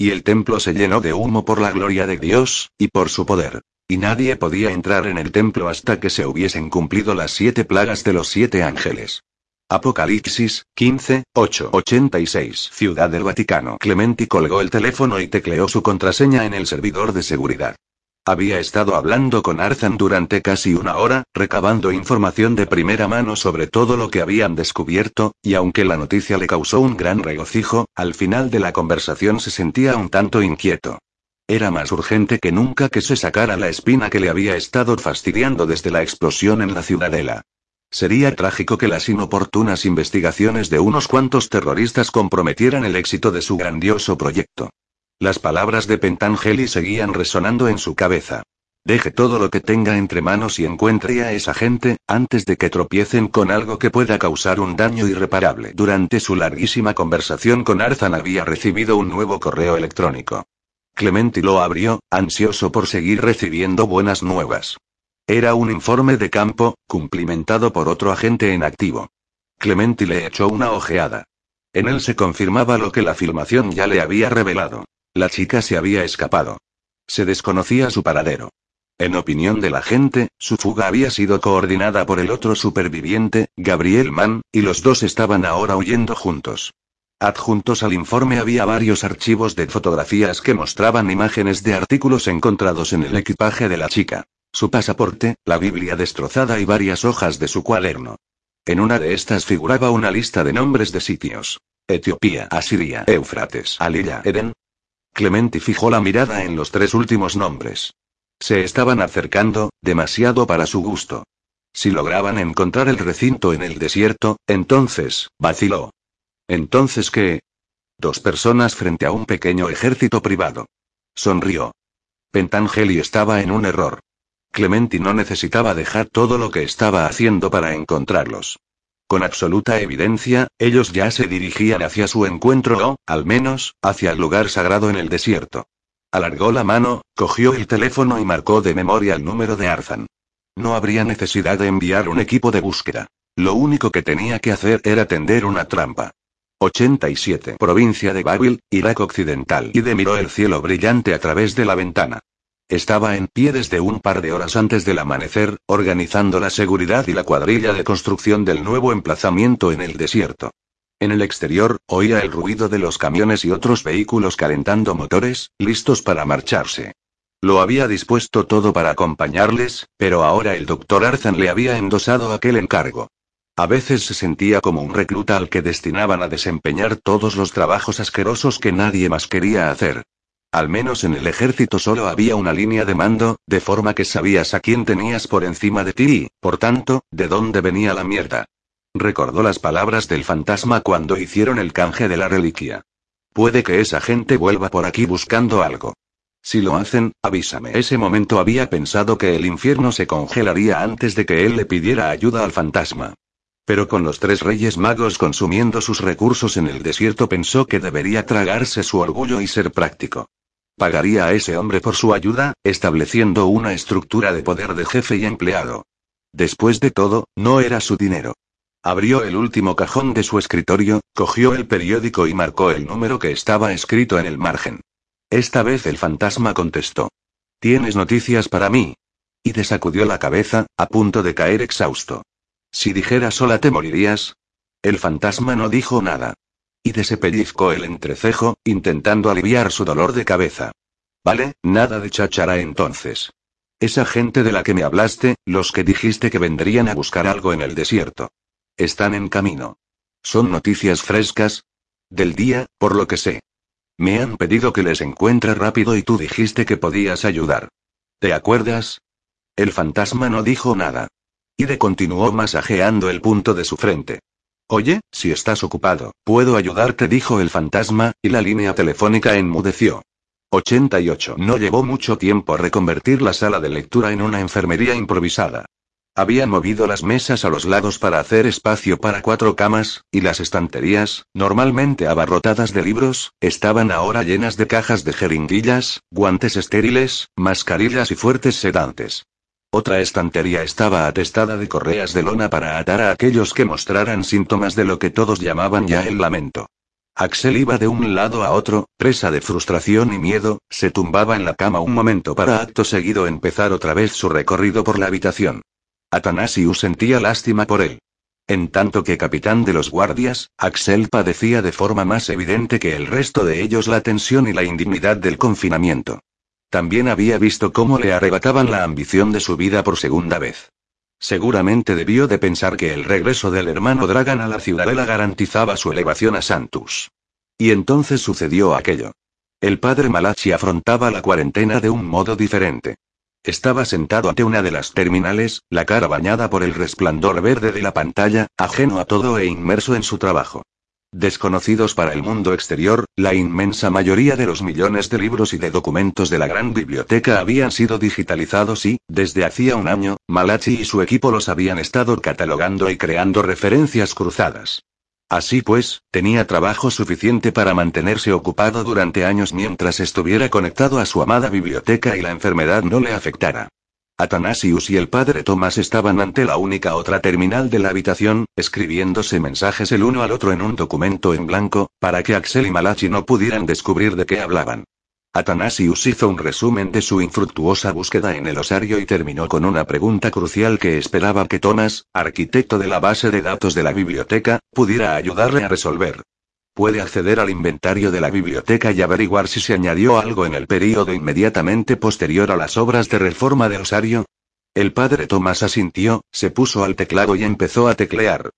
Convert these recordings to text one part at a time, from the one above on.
Y el templo se llenó de humo por la gloria de Dios, y por su poder. Y nadie podía entrar en el templo hasta que se hubiesen cumplido las siete plagas de los siete ángeles. Apocalipsis, 15, 8, 86. Ciudad del Vaticano. Clementi colgó el teléfono y tecleó su contraseña en el servidor de seguridad. Había estado hablando con Arzan durante casi una hora, recabando información de primera mano sobre todo lo que habían descubierto, y aunque la noticia le causó un gran regocijo, al final de la conversación se sentía un tanto inquieto. Era más urgente que nunca que se sacara la espina que le había estado fastidiando desde la explosión en la ciudadela. Sería trágico que las inoportunas investigaciones de unos cuantos terroristas comprometieran el éxito de su grandioso proyecto. Las palabras de Pentangeli seguían resonando en su cabeza. Deje todo lo que tenga entre manos y encuentre a esa gente, antes de que tropiecen con algo que pueda causar un daño irreparable. Durante su larguísima conversación con Arzan había recibido un nuevo correo electrónico. Clementi lo abrió, ansioso por seguir recibiendo buenas nuevas. Era un informe de campo, cumplimentado por otro agente en activo. Clementi le echó una ojeada. En él se confirmaba lo que la filmación ya le había revelado. La chica se había escapado. Se desconocía su paradero. En opinión de la gente, su fuga había sido coordinada por el otro superviviente, Gabriel Mann, y los dos estaban ahora huyendo juntos. Adjuntos al informe había varios archivos de fotografías que mostraban imágenes de artículos encontrados en el equipaje de la chica. Su pasaporte, la Biblia destrozada y varias hojas de su cuaderno. En una de estas figuraba una lista de nombres de sitios. Etiopía, Asiria, Éufrates, Alilla, Eden, Clementi fijó la mirada en los tres últimos nombres. Se estaban acercando, demasiado para su gusto. Si lograban encontrar el recinto en el desierto, entonces, vaciló. ¿Entonces qué? Dos personas frente a un pequeño ejército privado. Sonrió. Pentangeli estaba en un error. Clementi no necesitaba dejar todo lo que estaba haciendo para encontrarlos. Con absoluta evidencia, ellos ya se dirigían hacia su encuentro o, al menos, hacia el lugar sagrado en el desierto. Alargó la mano, cogió el teléfono y marcó de memoria el número de Arzan. No habría necesidad de enviar un equipo de búsqueda. Lo único que tenía que hacer era tender una trampa. 87. Provincia de Babil, Irak Occidental. Y de miró el cielo brillante a través de la ventana. Estaba en pie desde un par de horas antes del amanecer, organizando la seguridad y la cuadrilla de construcción del nuevo emplazamiento en el desierto. En el exterior, oía el ruido de los camiones y otros vehículos calentando motores, listos para marcharse. Lo había dispuesto todo para acompañarles, pero ahora el doctor Arzan le había endosado aquel encargo. A veces se sentía como un recluta al que destinaban a desempeñar todos los trabajos asquerosos que nadie más quería hacer. Al menos en el ejército solo había una línea de mando, de forma que sabías a quién tenías por encima de ti y, por tanto, de dónde venía la mierda. Recordó las palabras del fantasma cuando hicieron el canje de la reliquia. Puede que esa gente vuelva por aquí buscando algo. Si lo hacen, avísame. Ese momento había pensado que el infierno se congelaría antes de que él le pidiera ayuda al fantasma. Pero con los tres reyes magos consumiendo sus recursos en el desierto pensó que debería tragarse su orgullo y ser práctico. Pagaría a ese hombre por su ayuda, estableciendo una estructura de poder de jefe y empleado. Después de todo, no era su dinero. Abrió el último cajón de su escritorio, cogió el periódico y marcó el número que estaba escrito en el margen. Esta vez el fantasma contestó. ¿Tienes noticias para mí? Y desacudió la cabeza, a punto de caer exhausto. Si dijera sola te morirías. El fantasma no dijo nada. Y se pellizcó el entrecejo, intentando aliviar su dolor de cabeza. Vale, nada de cháchara entonces. Esa gente de la que me hablaste, los que dijiste que vendrían a buscar algo en el desierto. Están en camino. Son noticias frescas. Del día, por lo que sé. Me han pedido que les encuentre rápido y tú dijiste que podías ayudar. ¿Te acuerdas? El fantasma no dijo nada. Ide continuó masajeando el punto de su frente. Oye, si estás ocupado, puedo ayudarte, dijo el fantasma, y la línea telefónica enmudeció. 88. No llevó mucho tiempo reconvertir la sala de lectura en una enfermería improvisada. Habían movido las mesas a los lados para hacer espacio para cuatro camas, y las estanterías, normalmente abarrotadas de libros, estaban ahora llenas de cajas de jeringuillas, guantes estériles, mascarillas y fuertes sedantes. Otra estantería estaba atestada de correas de lona para atar a aquellos que mostraran síntomas de lo que todos llamaban ya el lamento. Axel iba de un lado a otro, presa de frustración y miedo, se tumbaba en la cama un momento para acto seguido empezar otra vez su recorrido por la habitación. Atanasius sentía lástima por él. En tanto que capitán de los guardias, Axel padecía de forma más evidente que el resto de ellos la tensión y la indignidad del confinamiento. También había visto cómo le arrebataban la ambición de su vida por segunda vez. Seguramente debió de pensar que el regreso del hermano Dragan a la ciudadela garantizaba su elevación a Santus. Y entonces sucedió aquello. El padre Malachi afrontaba la cuarentena de un modo diferente. Estaba sentado ante una de las terminales, la cara bañada por el resplandor verde de la pantalla, ajeno a todo e inmerso en su trabajo. Desconocidos para el mundo exterior, la inmensa mayoría de los millones de libros y de documentos de la gran biblioteca habían sido digitalizados y, desde hacía un año, Malachi y su equipo los habían estado catalogando y creando referencias cruzadas. Así pues, tenía trabajo suficiente para mantenerse ocupado durante años mientras estuviera conectado a su amada biblioteca y la enfermedad no le afectara. Atanasius y el padre Thomas estaban ante la única otra terminal de la habitación, escribiéndose mensajes el uno al otro en un documento en blanco, para que Axel y Malachi no pudieran descubrir de qué hablaban. Atanasius hizo un resumen de su infructuosa búsqueda en el osario y terminó con una pregunta crucial que esperaba que Thomas, arquitecto de la base de datos de la biblioteca, pudiera ayudarle a resolver. Puede acceder al inventario de la biblioteca y averiguar si se añadió algo en el período inmediatamente posterior a las obras de reforma de Osario. El padre Tomás asintió, se puso al teclado y empezó a teclear.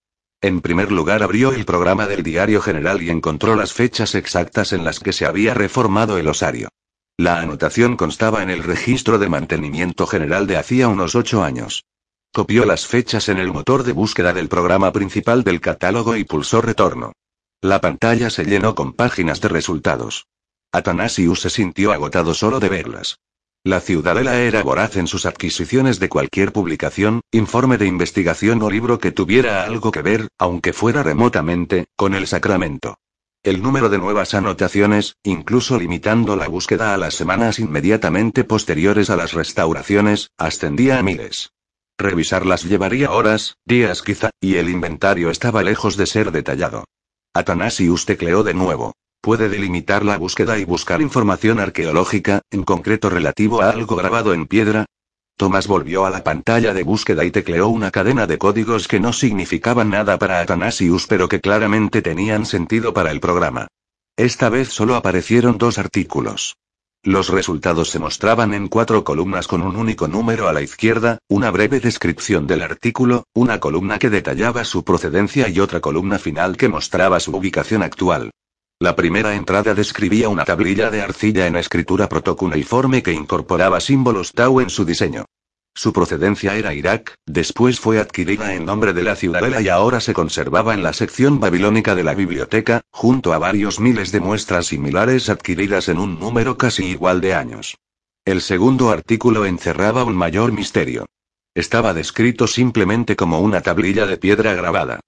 En primer lugar abrió el programa del diario general y encontró las fechas exactas en las que se había reformado el osario. La anotación constaba en el registro de mantenimiento general de hacía unos ocho años. Copió las fechas en el motor de búsqueda del programa principal del catálogo y pulsó retorno. La pantalla se llenó con páginas de resultados. Atanasius se sintió agotado solo de verlas. La ciudadela era voraz en sus adquisiciones de cualquier publicación, informe de investigación o libro que tuviera algo que ver, aunque fuera remotamente, con el sacramento. El número de nuevas anotaciones, incluso limitando la búsqueda a las semanas inmediatamente posteriores a las restauraciones, ascendía a miles. Revisarlas llevaría horas, días quizá, y el inventario estaba lejos de ser detallado. Atanasius tecleó de nuevo. Puede delimitar la búsqueda y buscar información arqueológica, en concreto relativo a algo grabado en piedra. Tomás volvió a la pantalla de búsqueda y tecleó una cadena de códigos que no significaban nada para Atanasius pero que claramente tenían sentido para el programa. Esta vez solo aparecieron dos artículos. Los resultados se mostraban en cuatro columnas con un único número a la izquierda, una breve descripción del artículo, una columna que detallaba su procedencia y otra columna final que mostraba su ubicación actual. La primera entrada describía una tablilla de arcilla en escritura protocuneiforme que incorporaba símbolos Tau en su diseño. Su procedencia era Irak, después fue adquirida en nombre de la ciudadela y ahora se conservaba en la sección babilónica de la biblioteca, junto a varios miles de muestras similares adquiridas en un número casi igual de años. El segundo artículo encerraba un mayor misterio. Estaba descrito simplemente como una tablilla de piedra grabada.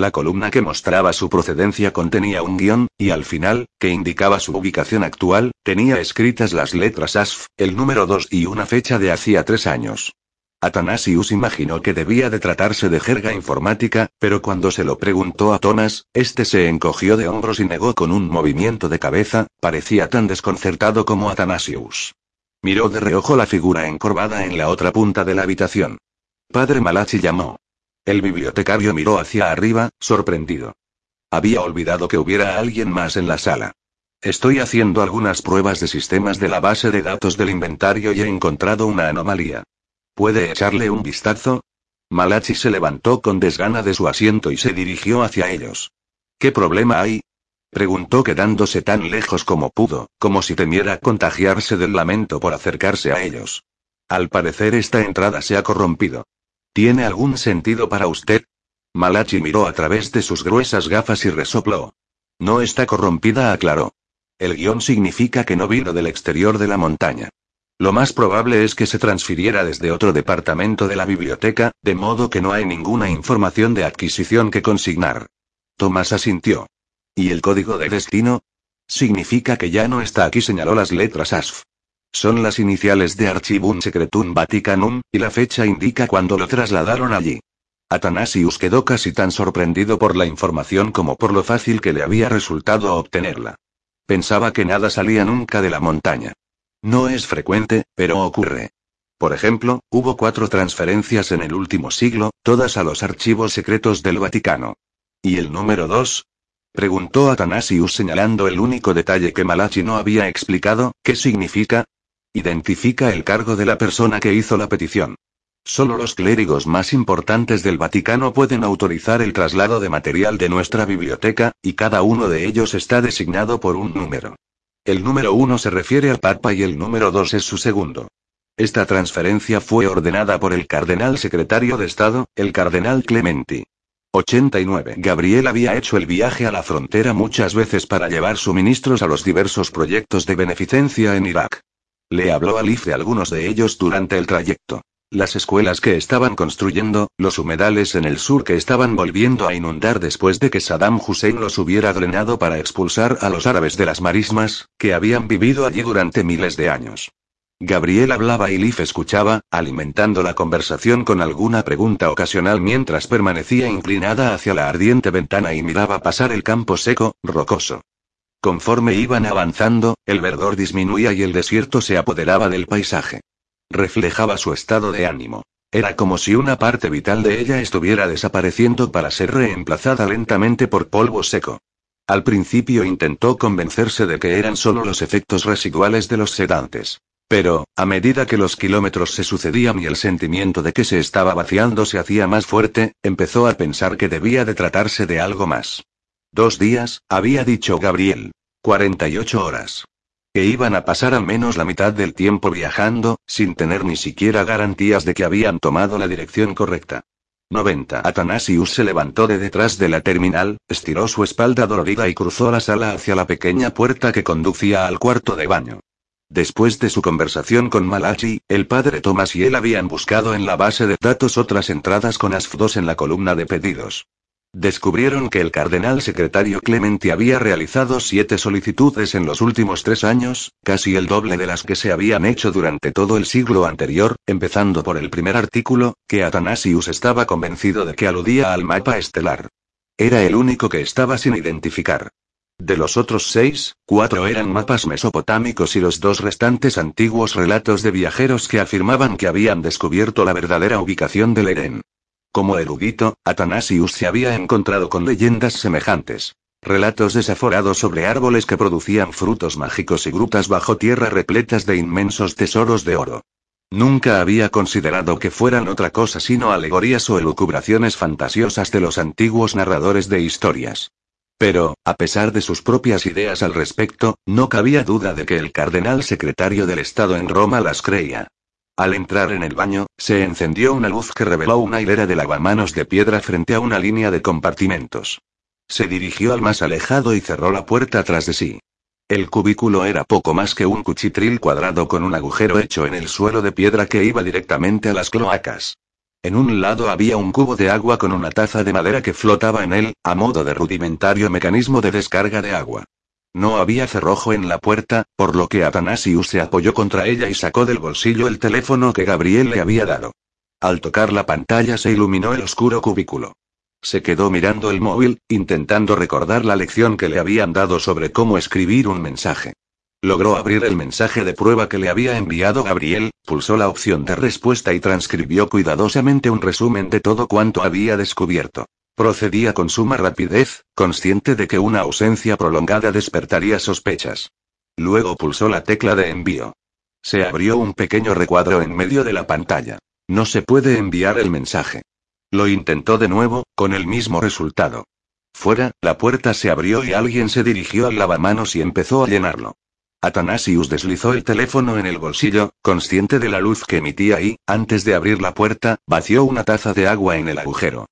La columna que mostraba su procedencia contenía un guion, y al final, que indicaba su ubicación actual, tenía escritas las letras ASF, el número 2 y una fecha de hacía tres años. Atanasius imaginó que debía de tratarse de jerga informática, pero cuando se lo preguntó a Thomas, este se encogió de hombros y negó con un movimiento de cabeza, parecía tan desconcertado como Atanasius. Miró de reojo la figura encorvada en la otra punta de la habitación. Padre Malachi llamó. El bibliotecario miró hacia arriba, sorprendido. Había olvidado que hubiera alguien más en la sala. Estoy haciendo algunas pruebas de sistemas de la base de datos del inventario y he encontrado una anomalía. ¿Puede echarle un vistazo? Malachi se levantó con desgana de su asiento y se dirigió hacia ellos. ¿Qué problema hay? Preguntó quedándose tan lejos como pudo, como si temiera contagiarse del lamento por acercarse a ellos. Al parecer esta entrada se ha corrompido. ¿Tiene algún sentido para usted? Malachi miró a través de sus gruesas gafas y resopló. No está corrompida, aclaró. El guion significa que no vino del exterior de la montaña. Lo más probable es que se transfiriera desde otro departamento de la biblioteca, de modo que no hay ninguna información de adquisición que consignar. Tomás asintió. ¿Y el código de destino? Significa que ya no está aquí, señaló las letras ASF. Son las iniciales de Archivum Secretum Vaticanum, y la fecha indica cuando lo trasladaron allí. Atanasius quedó casi tan sorprendido por la información como por lo fácil que le había resultado obtenerla. Pensaba que nada salía nunca de la montaña. No es frecuente, pero ocurre. Por ejemplo, hubo cuatro transferencias en el último siglo, todas a los archivos secretos del Vaticano. ¿Y el número dos? Preguntó Atanasius señalando el único detalle que Malachi no había explicado, ¿qué significa? Identifica el cargo de la persona que hizo la petición. Solo los clérigos más importantes del Vaticano pueden autorizar el traslado de material de nuestra biblioteca, y cada uno de ellos está designado por un número. El número uno se refiere al Papa y el número dos es su segundo. Esta transferencia fue ordenada por el cardenal secretario de Estado, el cardenal Clementi. 89. Gabriel había hecho el viaje a la frontera muchas veces para llevar suministros a los diversos proyectos de beneficencia en Irak. Le habló a Liz de algunos de ellos durante el trayecto. Las escuelas que estaban construyendo, los humedales en el sur que estaban volviendo a inundar después de que Saddam Hussein los hubiera drenado para expulsar a los árabes de las marismas, que habían vivido allí durante miles de años. Gabriel hablaba y Leaf escuchaba, alimentando la conversación con alguna pregunta ocasional mientras permanecía inclinada hacia la ardiente ventana y miraba pasar el campo seco, rocoso. Conforme iban avanzando, el verdor disminuía y el desierto se apoderaba del paisaje. Reflejaba su estado de ánimo. Era como si una parte vital de ella estuviera desapareciendo para ser reemplazada lentamente por polvo seco. Al principio intentó convencerse de que eran solo los efectos residuales de los sedantes. Pero, a medida que los kilómetros se sucedían y el sentimiento de que se estaba vaciando se hacía más fuerte, empezó a pensar que debía de tratarse de algo más. Dos días, había dicho Gabriel. 48 horas que iban a pasar al menos la mitad del tiempo viajando, sin tener ni siquiera garantías de que habían tomado la dirección correcta. 90. Atanasius se levantó de detrás de la terminal, estiró su espalda dolorida y cruzó la sala hacia la pequeña puerta que conducía al cuarto de baño. Después de su conversación con Malachi, el padre Thomas y él habían buscado en la base de datos otras entradas con ASF2 en la columna de pedidos. Descubrieron que el cardenal secretario Clementi había realizado siete solicitudes en los últimos tres años, casi el doble de las que se habían hecho durante todo el siglo anterior, empezando por el primer artículo, que Athanasius estaba convencido de que aludía al mapa estelar. Era el único que estaba sin identificar. De los otros seis, cuatro eran mapas mesopotámicos y los dos restantes antiguos relatos de viajeros que afirmaban que habían descubierto la verdadera ubicación del Eden. Como erudito, Atanasius se había encontrado con leyendas semejantes. Relatos desaforados sobre árboles que producían frutos mágicos y grutas bajo tierra repletas de inmensos tesoros de oro. Nunca había considerado que fueran otra cosa sino alegorías o elucubraciones fantasiosas de los antiguos narradores de historias. Pero, a pesar de sus propias ideas al respecto, no cabía duda de que el cardenal secretario del Estado en Roma las creía. Al entrar en el baño, se encendió una luz que reveló una hilera de lavamanos de piedra frente a una línea de compartimentos. Se dirigió al más alejado y cerró la puerta tras de sí. El cubículo era poco más que un cuchitril cuadrado con un agujero hecho en el suelo de piedra que iba directamente a las cloacas. En un lado había un cubo de agua con una taza de madera que flotaba en él, a modo de rudimentario mecanismo de descarga de agua. No había cerrojo en la puerta, por lo que Atanasius se apoyó contra ella y sacó del bolsillo el teléfono que Gabriel le había dado. Al tocar la pantalla se iluminó el oscuro cubículo. Se quedó mirando el móvil, intentando recordar la lección que le habían dado sobre cómo escribir un mensaje. Logró abrir el mensaje de prueba que le había enviado Gabriel, pulsó la opción de respuesta y transcribió cuidadosamente un resumen de todo cuanto había descubierto. Procedía con suma rapidez, consciente de que una ausencia prolongada despertaría sospechas. Luego pulsó la tecla de envío. Se abrió un pequeño recuadro en medio de la pantalla. No se puede enviar el mensaje. Lo intentó de nuevo, con el mismo resultado. Fuera, la puerta se abrió y alguien se dirigió al lavamanos y empezó a llenarlo. Atanasius deslizó el teléfono en el bolsillo, consciente de la luz que emitía y, antes de abrir la puerta, vació una taza de agua en el agujero.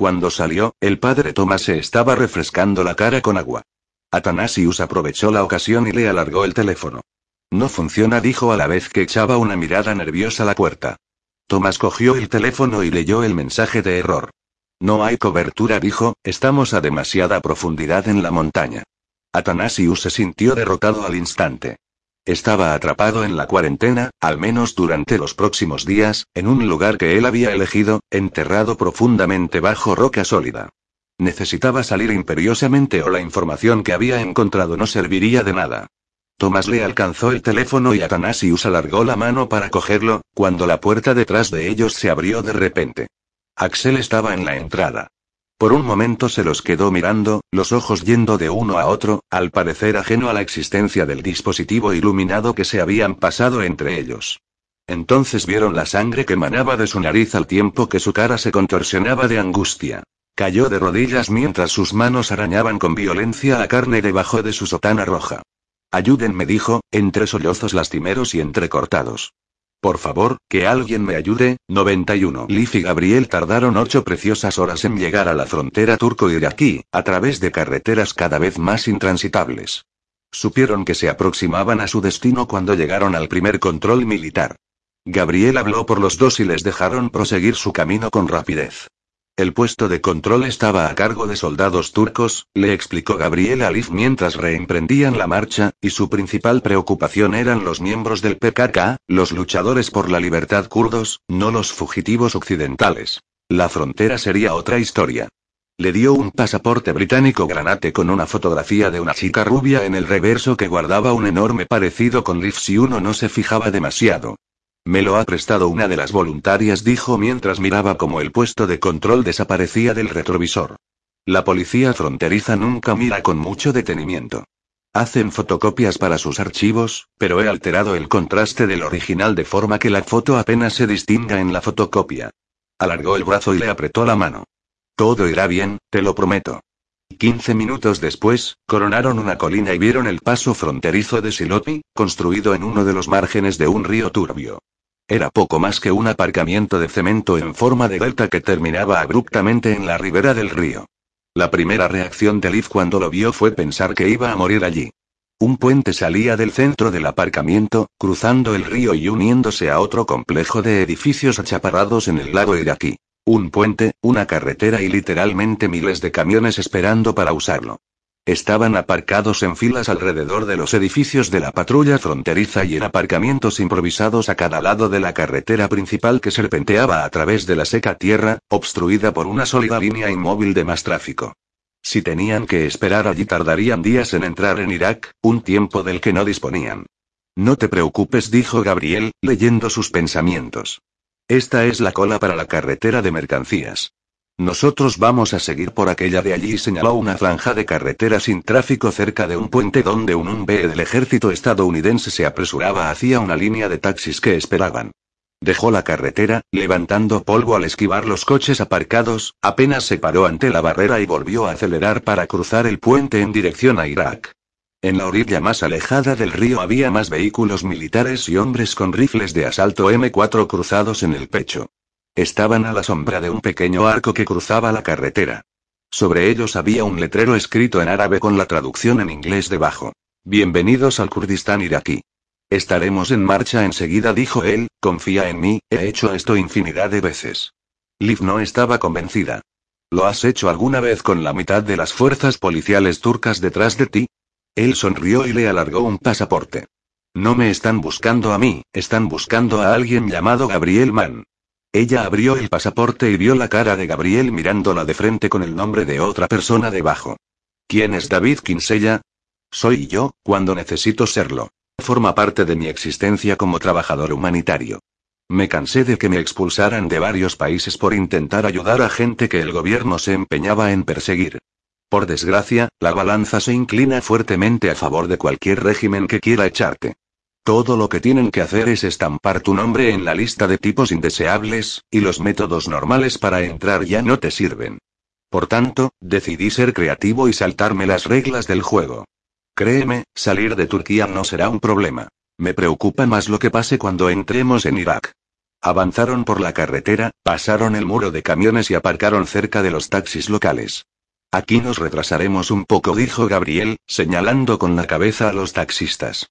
Cuando salió, el padre Thomas se estaba refrescando la cara con agua. Atanasius aprovechó la ocasión y le alargó el teléfono. No funciona, dijo a la vez que echaba una mirada nerviosa a la puerta. Tomás cogió el teléfono y leyó el mensaje de error. No hay cobertura, dijo, estamos a demasiada profundidad en la montaña. Atanasius se sintió derrotado al instante. Estaba atrapado en la cuarentena, al menos durante los próximos días, en un lugar que él había elegido, enterrado profundamente bajo roca sólida. Necesitaba salir imperiosamente o la información que había encontrado no serviría de nada. Tomás le alcanzó el teléfono y Atanasius alargó la mano para cogerlo, cuando la puerta detrás de ellos se abrió de repente. Axel estaba en la entrada. Por un momento se los quedó mirando, los ojos yendo de uno a otro, al parecer ajeno a la existencia del dispositivo iluminado que se habían pasado entre ellos. Entonces vieron la sangre que manaba de su nariz al tiempo que su cara se contorsionaba de angustia. Cayó de rodillas mientras sus manos arañaban con violencia la carne debajo de su sotana roja. Ayúdenme, dijo, entre sollozos lastimeros y entrecortados. Por favor, que alguien me ayude. 91. Liv y Gabriel tardaron ocho preciosas horas en llegar a la frontera turco-iraquí, a través de carreteras cada vez más intransitables. Supieron que se aproximaban a su destino cuando llegaron al primer control militar. Gabriel habló por los dos y les dejaron proseguir su camino con rapidez. El puesto de control estaba a cargo de soldados turcos, le explicó Gabriel a mientras reemprendían la marcha, y su principal preocupación eran los miembros del PKK, los luchadores por la libertad kurdos, no los fugitivos occidentales. La frontera sería otra historia. Le dio un pasaporte británico granate con una fotografía de una chica rubia en el reverso que guardaba un enorme parecido con Liv si uno no se fijaba demasiado. Me lo ha prestado una de las voluntarias, dijo mientras miraba cómo el puesto de control desaparecía del retrovisor. La policía fronteriza nunca mira con mucho detenimiento. Hacen fotocopias para sus archivos, pero he alterado el contraste del original de forma que la foto apenas se distinga en la fotocopia. Alargó el brazo y le apretó la mano. Todo irá bien, te lo prometo. Quince minutos después, coronaron una colina y vieron el paso fronterizo de Silopi, construido en uno de los márgenes de un río turbio. Era poco más que un aparcamiento de cemento en forma de delta que terminaba abruptamente en la ribera del río. La primera reacción de Liv cuando lo vio fue pensar que iba a morir allí. Un puente salía del centro del aparcamiento, cruzando el río y uniéndose a otro complejo de edificios achaparrados en el lago iraquí. Un puente, una carretera y literalmente miles de camiones esperando para usarlo. Estaban aparcados en filas alrededor de los edificios de la patrulla fronteriza y en aparcamientos improvisados a cada lado de la carretera principal que serpenteaba a través de la seca tierra, obstruida por una sólida línea inmóvil de más tráfico. Si tenían que esperar allí tardarían días en entrar en Irak, un tiempo del que no disponían. No te preocupes, dijo Gabriel, leyendo sus pensamientos. Esta es la cola para la carretera de mercancías. Nosotros vamos a seguir por aquella de allí, señaló una franja de carretera sin tráfico cerca de un puente donde un UNB del ejército estadounidense se apresuraba hacia una línea de taxis que esperaban. Dejó la carretera, levantando polvo al esquivar los coches aparcados, apenas se paró ante la barrera y volvió a acelerar para cruzar el puente en dirección a Irak. En la orilla más alejada del río había más vehículos militares y hombres con rifles de asalto M4 cruzados en el pecho. Estaban a la sombra de un pequeño arco que cruzaba la carretera. Sobre ellos había un letrero escrito en árabe con la traducción en inglés debajo. Bienvenidos al Kurdistán iraquí. Estaremos en marcha enseguida, dijo él, confía en mí, he hecho esto infinidad de veces. Liv no estaba convencida. ¿Lo has hecho alguna vez con la mitad de las fuerzas policiales turcas detrás de ti? Él sonrió y le alargó un pasaporte. No me están buscando a mí, están buscando a alguien llamado Gabriel Mann. Ella abrió el pasaporte y vio la cara de Gabriel mirándola de frente con el nombre de otra persona debajo. ¿Quién es David Kinsella? Soy yo, cuando necesito serlo. Forma parte de mi existencia como trabajador humanitario. Me cansé de que me expulsaran de varios países por intentar ayudar a gente que el gobierno se empeñaba en perseguir. Por desgracia, la balanza se inclina fuertemente a favor de cualquier régimen que quiera echarte. Todo lo que tienen que hacer es estampar tu nombre en la lista de tipos indeseables, y los métodos normales para entrar ya no te sirven. Por tanto, decidí ser creativo y saltarme las reglas del juego. Créeme, salir de Turquía no será un problema. Me preocupa más lo que pase cuando entremos en Irak. Avanzaron por la carretera, pasaron el muro de camiones y aparcaron cerca de los taxis locales. Aquí nos retrasaremos un poco, dijo Gabriel, señalando con la cabeza a los taxistas.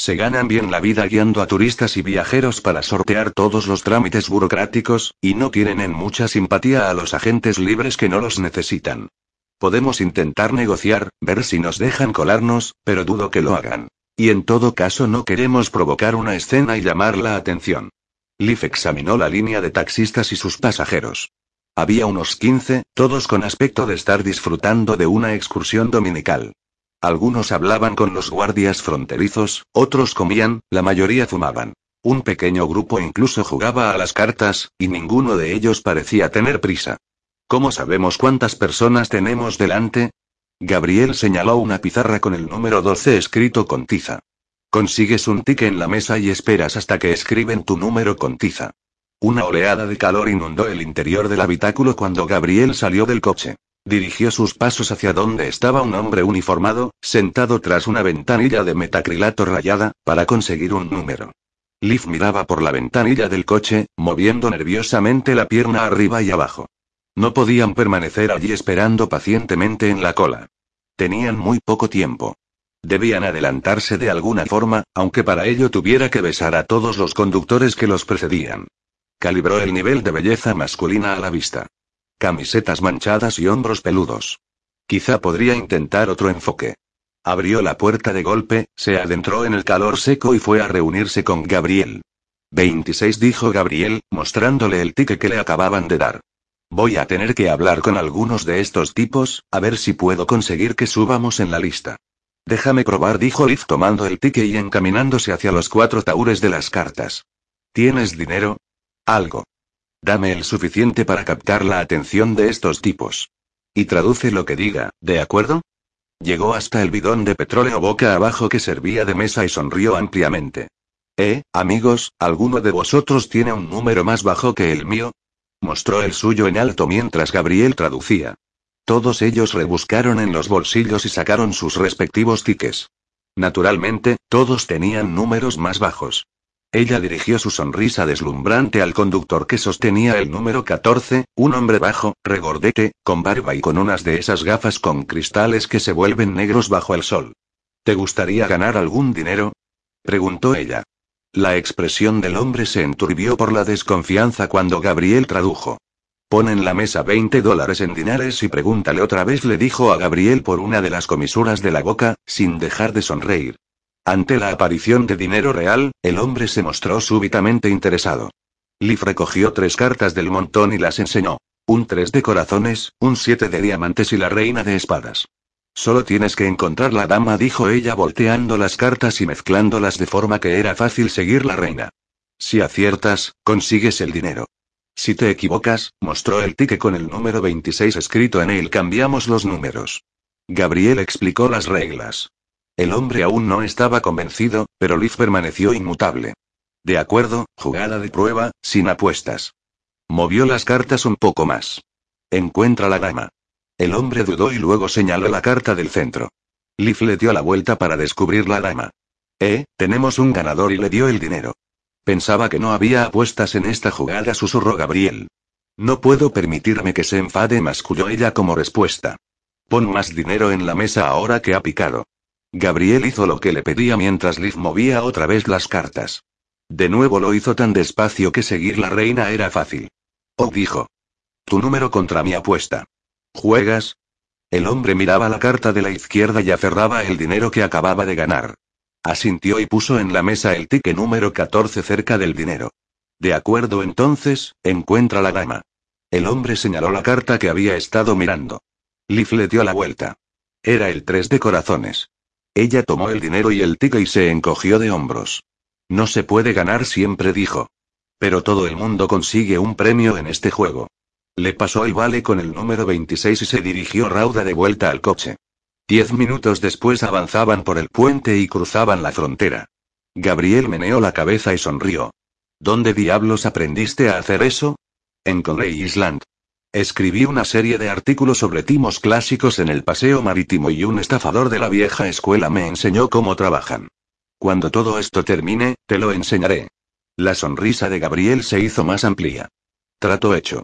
Se ganan bien la vida guiando a turistas y viajeros para sortear todos los trámites burocráticos, y no tienen en mucha simpatía a los agentes libres que no los necesitan. Podemos intentar negociar, ver si nos dejan colarnos, pero dudo que lo hagan. Y en todo caso no queremos provocar una escena y llamar la atención. Leaf examinó la línea de taxistas y sus pasajeros. Había unos 15, todos con aspecto de estar disfrutando de una excursión dominical. Algunos hablaban con los guardias fronterizos, otros comían, la mayoría fumaban. Un pequeño grupo incluso jugaba a las cartas, y ninguno de ellos parecía tener prisa. ¿Cómo sabemos cuántas personas tenemos delante? Gabriel señaló una pizarra con el número 12 escrito con tiza. Consigues un tique en la mesa y esperas hasta que escriben tu número con tiza. Una oleada de calor inundó el interior del habitáculo cuando Gabriel salió del coche. Dirigió sus pasos hacia donde estaba un hombre uniformado, sentado tras una ventanilla de metacrilato rayada, para conseguir un número. Liv miraba por la ventanilla del coche, moviendo nerviosamente la pierna arriba y abajo. No podían permanecer allí esperando pacientemente en la cola. Tenían muy poco tiempo. Debían adelantarse de alguna forma, aunque para ello tuviera que besar a todos los conductores que los precedían. Calibró el nivel de belleza masculina a la vista. Camisetas manchadas y hombros peludos. Quizá podría intentar otro enfoque. Abrió la puerta de golpe, se adentró en el calor seco y fue a reunirse con Gabriel. 26 dijo Gabriel, mostrándole el ticket que le acababan de dar. Voy a tener que hablar con algunos de estos tipos, a ver si puedo conseguir que subamos en la lista. Déjame probar, dijo Liv tomando el ticket y encaminándose hacia los cuatro taúres de las cartas. ¿Tienes dinero? Algo. Dame el suficiente para captar la atención de estos tipos. Y traduce lo que diga, ¿de acuerdo? Llegó hasta el bidón de petróleo boca abajo que servía de mesa y sonrió ampliamente. Eh, amigos, ¿alguno de vosotros tiene un número más bajo que el mío? Mostró el suyo en alto mientras Gabriel traducía. Todos ellos rebuscaron en los bolsillos y sacaron sus respectivos tickets. Naturalmente, todos tenían números más bajos. Ella dirigió su sonrisa deslumbrante al conductor que sostenía el número 14, un hombre bajo, regordete, con barba y con unas de esas gafas con cristales que se vuelven negros bajo el sol. ¿Te gustaría ganar algún dinero? preguntó ella. La expresión del hombre se enturbió por la desconfianza cuando Gabriel tradujo. Pon en la mesa 20 dólares en dinares y pregúntale otra vez, le dijo a Gabriel por una de las comisuras de la boca, sin dejar de sonreír. Ante la aparición de dinero real, el hombre se mostró súbitamente interesado. Liv recogió tres cartas del montón y las enseñó. Un tres de corazones, un siete de diamantes y la reina de espadas. Solo tienes que encontrar la dama, dijo ella volteando las cartas y mezclándolas de forma que era fácil seguir la reina. Si aciertas, consigues el dinero. Si te equivocas, mostró el ticket con el número 26 escrito en él. Cambiamos los números. Gabriel explicó las reglas. El hombre aún no estaba convencido, pero Liz permaneció inmutable. De acuerdo, jugada de prueba, sin apuestas. Movió las cartas un poco más. Encuentra la dama. El hombre dudó y luego señaló la carta del centro. Liv le dio la vuelta para descubrir la dama. Eh, tenemos un ganador y le dio el dinero. Pensaba que no había apuestas en esta jugada, susurró Gabriel. No puedo permitirme que se enfade, masculló ella como respuesta. Pon más dinero en la mesa ahora que ha picado. Gabriel hizo lo que le pedía mientras Liv movía otra vez las cartas. De nuevo lo hizo tan despacio que seguir la reina era fácil. Oh, dijo. Tu número contra mi apuesta. ¿Juegas? El hombre miraba la carta de la izquierda y aferraba el dinero que acababa de ganar. Asintió y puso en la mesa el tique número 14 cerca del dinero. De acuerdo entonces, encuentra la dama. El hombre señaló la carta que había estado mirando. Liv le dio la vuelta. Era el tres de corazones. Ella tomó el dinero y el ticket y se encogió de hombros. No se puede ganar siempre, dijo. Pero todo el mundo consigue un premio en este juego. Le pasó el vale con el número 26 y se dirigió rauda de vuelta al coche. Diez minutos después avanzaban por el puente y cruzaban la frontera. Gabriel meneó la cabeza y sonrió. ¿Dónde diablos aprendiste a hacer eso? En Conley Island. Escribí una serie de artículos sobre timos clásicos en el paseo marítimo y un estafador de la vieja escuela me enseñó cómo trabajan. Cuando todo esto termine, te lo enseñaré. La sonrisa de Gabriel se hizo más amplia. Trato hecho.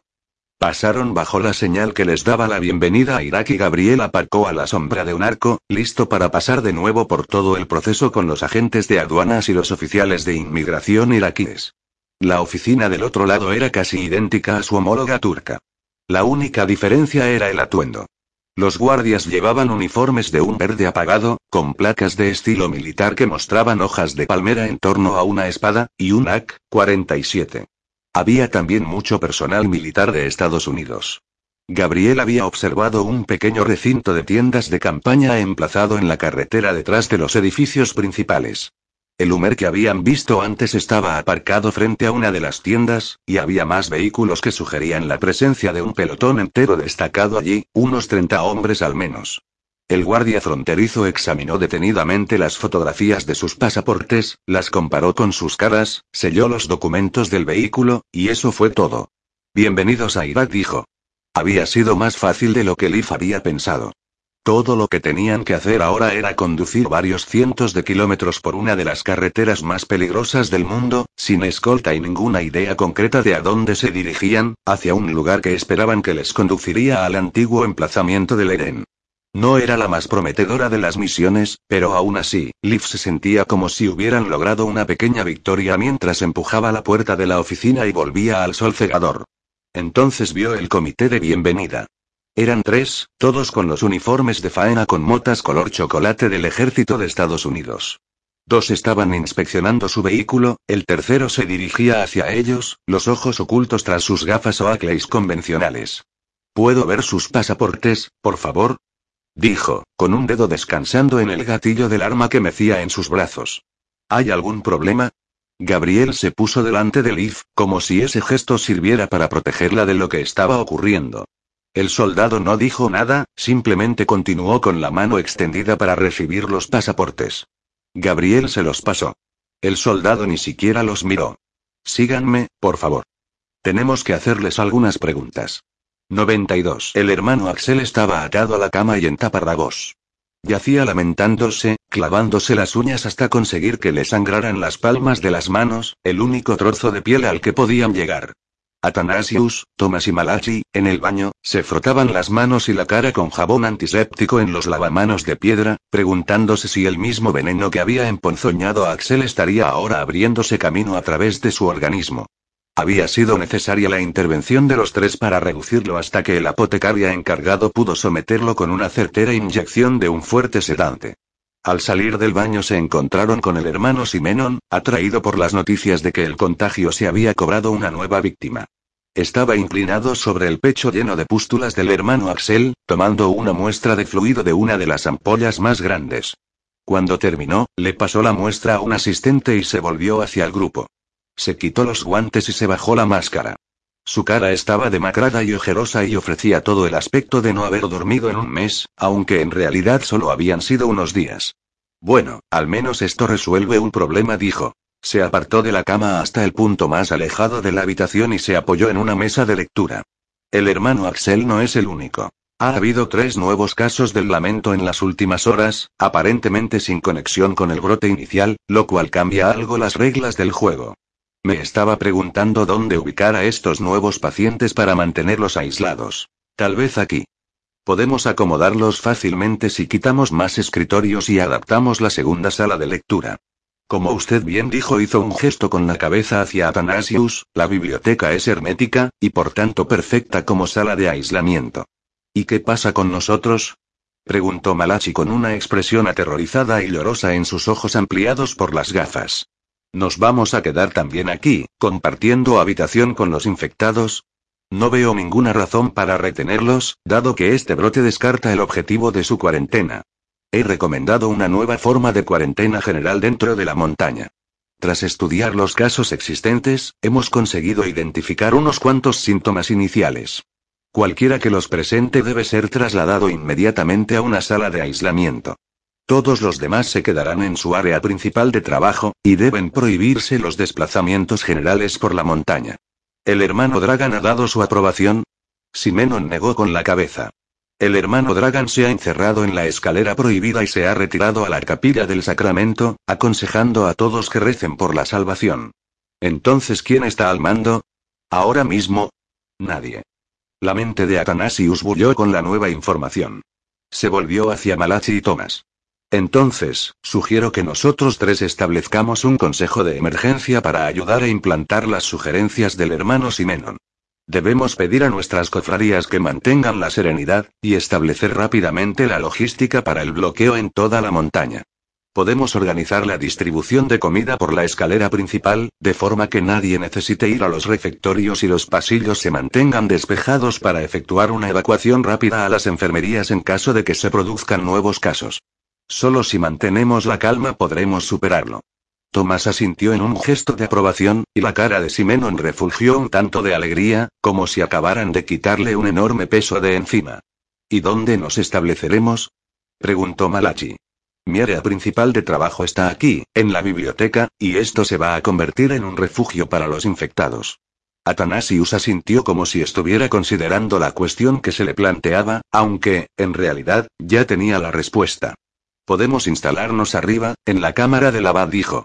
Pasaron bajo la señal que les daba la bienvenida a Irak y Gabriel aparcó a la sombra de un arco, listo para pasar de nuevo por todo el proceso con los agentes de aduanas y los oficiales de inmigración iraquíes. La oficina del otro lado era casi idéntica a su homóloga turca. La única diferencia era el atuendo. Los guardias llevaban uniformes de un verde apagado, con placas de estilo militar que mostraban hojas de palmera en torno a una espada, y un AK-47. Había también mucho personal militar de Estados Unidos. Gabriel había observado un pequeño recinto de tiendas de campaña emplazado en la carretera detrás de los edificios principales. El Humer que habían visto antes estaba aparcado frente a una de las tiendas, y había más vehículos que sugerían la presencia de un pelotón entero destacado allí, unos 30 hombres al menos. El guardia fronterizo examinó detenidamente las fotografías de sus pasaportes, las comparó con sus caras, selló los documentos del vehículo, y eso fue todo. Bienvenidos a Irak, dijo. Había sido más fácil de lo que Leaf había pensado. Todo lo que tenían que hacer ahora era conducir varios cientos de kilómetros por una de las carreteras más peligrosas del mundo, sin escolta y ninguna idea concreta de a dónde se dirigían, hacia un lugar que esperaban que les conduciría al antiguo emplazamiento del Eden. No era la más prometedora de las misiones, pero aún así, Liv se sentía como si hubieran logrado una pequeña victoria mientras empujaba la puerta de la oficina y volvía al sol cegador. Entonces vio el comité de bienvenida. Eran tres, todos con los uniformes de faena con motas color chocolate del ejército de Estados Unidos. Dos estaban inspeccionando su vehículo, el tercero se dirigía hacia ellos, los ojos ocultos tras sus gafas o acleis convencionales. ¿Puedo ver sus pasaportes, por favor? Dijo, con un dedo descansando en el gatillo del arma que mecía en sus brazos. ¿Hay algún problema? Gabriel se puso delante de Liv, como si ese gesto sirviera para protegerla de lo que estaba ocurriendo. El soldado no dijo nada, simplemente continuó con la mano extendida para recibir los pasaportes. Gabriel se los pasó. El soldado ni siquiera los miró. Síganme, por favor. Tenemos que hacerles algunas preguntas. 92. El hermano Axel estaba atado a la cama y en taparrabos. Yacía lamentándose, clavándose las uñas hasta conseguir que le sangraran las palmas de las manos, el único trozo de piel al que podían llegar. Atanasius, Thomas y Malachi, en el baño, se frotaban las manos y la cara con jabón antiséptico en los lavamanos de piedra, preguntándose si el mismo veneno que había emponzoñado a Axel estaría ahora abriéndose camino a través de su organismo. Había sido necesaria la intervención de los tres para reducirlo hasta que el apotecaria encargado pudo someterlo con una certera inyección de un fuerte sedante. Al salir del baño se encontraron con el hermano Simenon, atraído por las noticias de que el contagio se había cobrado una nueva víctima. Estaba inclinado sobre el pecho lleno de pústulas del hermano Axel, tomando una muestra de fluido de una de las ampollas más grandes. Cuando terminó, le pasó la muestra a un asistente y se volvió hacia el grupo. Se quitó los guantes y se bajó la máscara. Su cara estaba demacrada y ojerosa y ofrecía todo el aspecto de no haber dormido en un mes, aunque en realidad solo habían sido unos días. Bueno, al menos esto resuelve un problema, dijo. Se apartó de la cama hasta el punto más alejado de la habitación y se apoyó en una mesa de lectura. El hermano Axel no es el único. Ha habido tres nuevos casos del lamento en las últimas horas, aparentemente sin conexión con el brote inicial, lo cual cambia algo las reglas del juego. Me estaba preguntando dónde ubicar a estos nuevos pacientes para mantenerlos aislados. Tal vez aquí. Podemos acomodarlos fácilmente si quitamos más escritorios y adaptamos la segunda sala de lectura. Como usted bien dijo, hizo un gesto con la cabeza hacia Athanasius, la biblioteca es hermética, y por tanto perfecta como sala de aislamiento. ¿Y qué pasa con nosotros? preguntó Malachi con una expresión aterrorizada y llorosa en sus ojos ampliados por las gafas. ¿Nos vamos a quedar también aquí, compartiendo habitación con los infectados? No veo ninguna razón para retenerlos, dado que este brote descarta el objetivo de su cuarentena. He recomendado una nueva forma de cuarentena general dentro de la montaña. Tras estudiar los casos existentes, hemos conseguido identificar unos cuantos síntomas iniciales. Cualquiera que los presente debe ser trasladado inmediatamente a una sala de aislamiento. Todos los demás se quedarán en su área principal de trabajo, y deben prohibirse los desplazamientos generales por la montaña. ¿El hermano Dragan ha dado su aprobación? Simenon negó con la cabeza. El hermano Dragan se ha encerrado en la escalera prohibida y se ha retirado a la capilla del sacramento, aconsejando a todos que recen por la salvación. Entonces, ¿quién está al mando? Ahora mismo. Nadie. La mente de Atanasius bulló con la nueva información. Se volvió hacia Malachi y Thomas. Entonces, sugiero que nosotros tres establezcamos un consejo de emergencia para ayudar a implantar las sugerencias del hermano Simenon. Debemos pedir a nuestras cofradías que mantengan la serenidad, y establecer rápidamente la logística para el bloqueo en toda la montaña. Podemos organizar la distribución de comida por la escalera principal, de forma que nadie necesite ir a los refectorios y los pasillos se mantengan despejados para efectuar una evacuación rápida a las enfermerías en caso de que se produzcan nuevos casos. Solo si mantenemos la calma podremos superarlo. Tomás asintió en un gesto de aprobación, y la cara de Simenon refugió un tanto de alegría, como si acabaran de quitarle un enorme peso de encima. ¿Y dónde nos estableceremos? preguntó Malachi. Mi área principal de trabajo está aquí, en la biblioteca, y esto se va a convertir en un refugio para los infectados. Atanasius asintió como si estuviera considerando la cuestión que se le planteaba, aunque, en realidad, ya tenía la respuesta. Podemos instalarnos arriba, en la cámara del abad, dijo.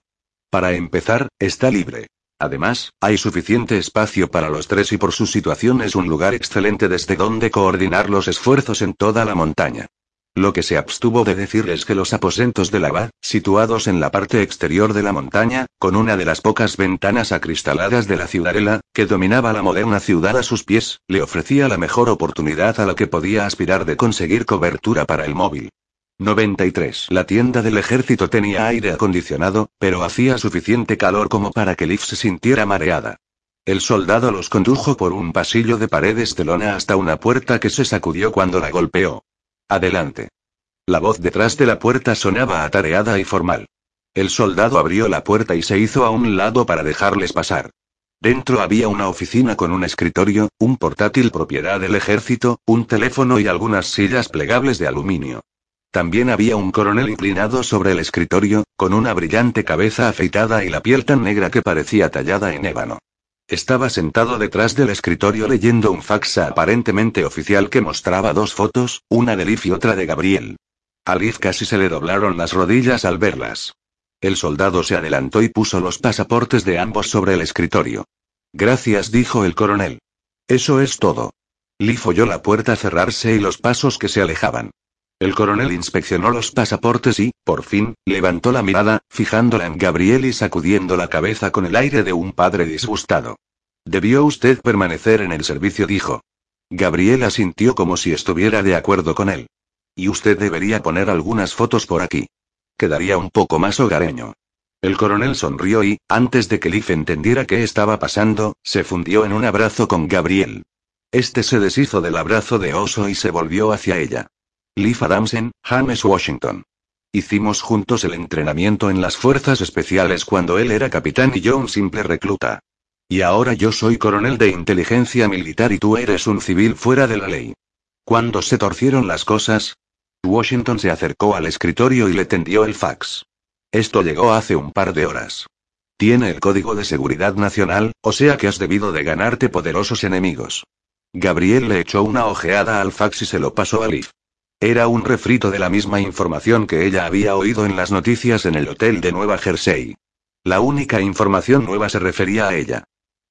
Para empezar, está libre. Además, hay suficiente espacio para los tres y por su situación es un lugar excelente desde donde coordinar los esfuerzos en toda la montaña. Lo que se abstuvo de decir es que los aposentos del abad, situados en la parte exterior de la montaña, con una de las pocas ventanas acristaladas de la ciudadela, que dominaba la moderna ciudad a sus pies, le ofrecía la mejor oportunidad a la que podía aspirar de conseguir cobertura para el móvil. 93. La tienda del ejército tenía aire acondicionado, pero hacía suficiente calor como para que Liv se sintiera mareada. El soldado los condujo por un pasillo de paredes de lona hasta una puerta que se sacudió cuando la golpeó. Adelante. La voz detrás de la puerta sonaba atareada y formal. El soldado abrió la puerta y se hizo a un lado para dejarles pasar. Dentro había una oficina con un escritorio, un portátil propiedad del ejército, un teléfono y algunas sillas plegables de aluminio. También había un coronel inclinado sobre el escritorio, con una brillante cabeza afeitada y la piel tan negra que parecía tallada en ébano. Estaba sentado detrás del escritorio leyendo un fax aparentemente oficial que mostraba dos fotos, una de Liv y otra de Gabriel. A Liv casi se le doblaron las rodillas al verlas. El soldado se adelantó y puso los pasaportes de ambos sobre el escritorio. Gracias, dijo el coronel. Eso es todo. Liv oyó la puerta cerrarse y los pasos que se alejaban. El coronel inspeccionó los pasaportes y, por fin, levantó la mirada, fijándola en Gabriel y sacudiendo la cabeza con el aire de un padre disgustado. Debió usted permanecer en el servicio, dijo. Gabriel asintió como si estuviera de acuerdo con él. Y usted debería poner algunas fotos por aquí. Quedaría un poco más hogareño. El coronel sonrió y, antes de que Liv entendiera qué estaba pasando, se fundió en un abrazo con Gabriel. Este se deshizo del abrazo de oso y se volvió hacia ella. Liv Adamsen, James Washington. Hicimos juntos el entrenamiento en las fuerzas especiales cuando él era capitán y yo un simple recluta. Y ahora yo soy coronel de inteligencia militar y tú eres un civil fuera de la ley. ¿Cuándo se torcieron las cosas? Washington se acercó al escritorio y le tendió el fax. Esto llegó hace un par de horas. Tiene el código de seguridad nacional, o sea que has debido de ganarte poderosos enemigos. Gabriel le echó una ojeada al fax y se lo pasó a Liv. Era un refrito de la misma información que ella había oído en las noticias en el hotel de Nueva Jersey. La única información nueva se refería a ella.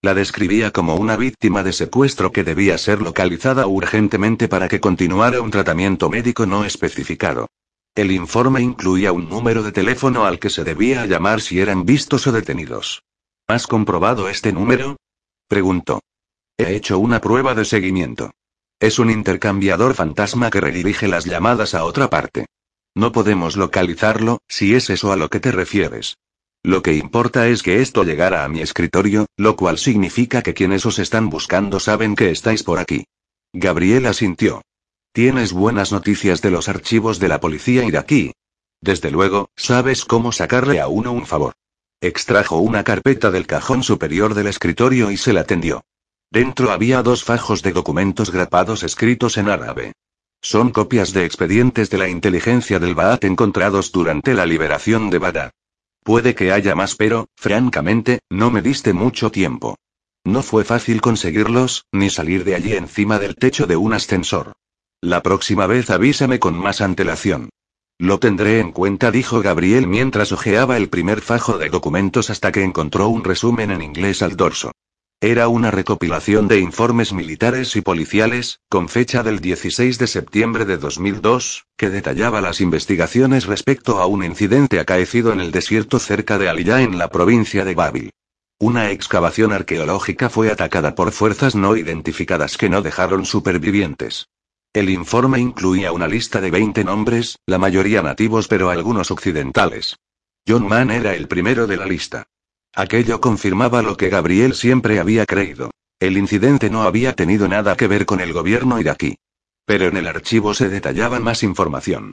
La describía como una víctima de secuestro que debía ser localizada urgentemente para que continuara un tratamiento médico no especificado. El informe incluía un número de teléfono al que se debía llamar si eran vistos o detenidos. ¿Has comprobado este número? preguntó. He hecho una prueba de seguimiento. Es un intercambiador fantasma que redirige las llamadas a otra parte. No podemos localizarlo, si es eso a lo que te refieres. Lo que importa es que esto llegara a mi escritorio, lo cual significa que quienes os están buscando saben que estáis por aquí. Gabriel asintió. Tienes buenas noticias de los archivos de la policía iraquí. Desde luego, sabes cómo sacarle a uno un favor. Extrajo una carpeta del cajón superior del escritorio y se la tendió. Dentro había dos fajos de documentos grapados escritos en árabe. Son copias de expedientes de la inteligencia del Ba'at encontrados durante la liberación de Bada. Puede que haya más, pero, francamente, no me diste mucho tiempo. No fue fácil conseguirlos, ni salir de allí encima del techo de un ascensor. La próxima vez avísame con más antelación. Lo tendré en cuenta, dijo Gabriel mientras hojeaba el primer fajo de documentos hasta que encontró un resumen en inglés al dorso. Era una recopilación de informes militares y policiales, con fecha del 16 de septiembre de 2002, que detallaba las investigaciones respecto a un incidente acaecido en el desierto cerca de Aliyah en la provincia de Babil. Una excavación arqueológica fue atacada por fuerzas no identificadas que no dejaron supervivientes. El informe incluía una lista de 20 nombres, la mayoría nativos pero algunos occidentales. John Mann era el primero de la lista. Aquello confirmaba lo que Gabriel siempre había creído. El incidente no había tenido nada que ver con el gobierno iraquí. Pero en el archivo se detallaba más información.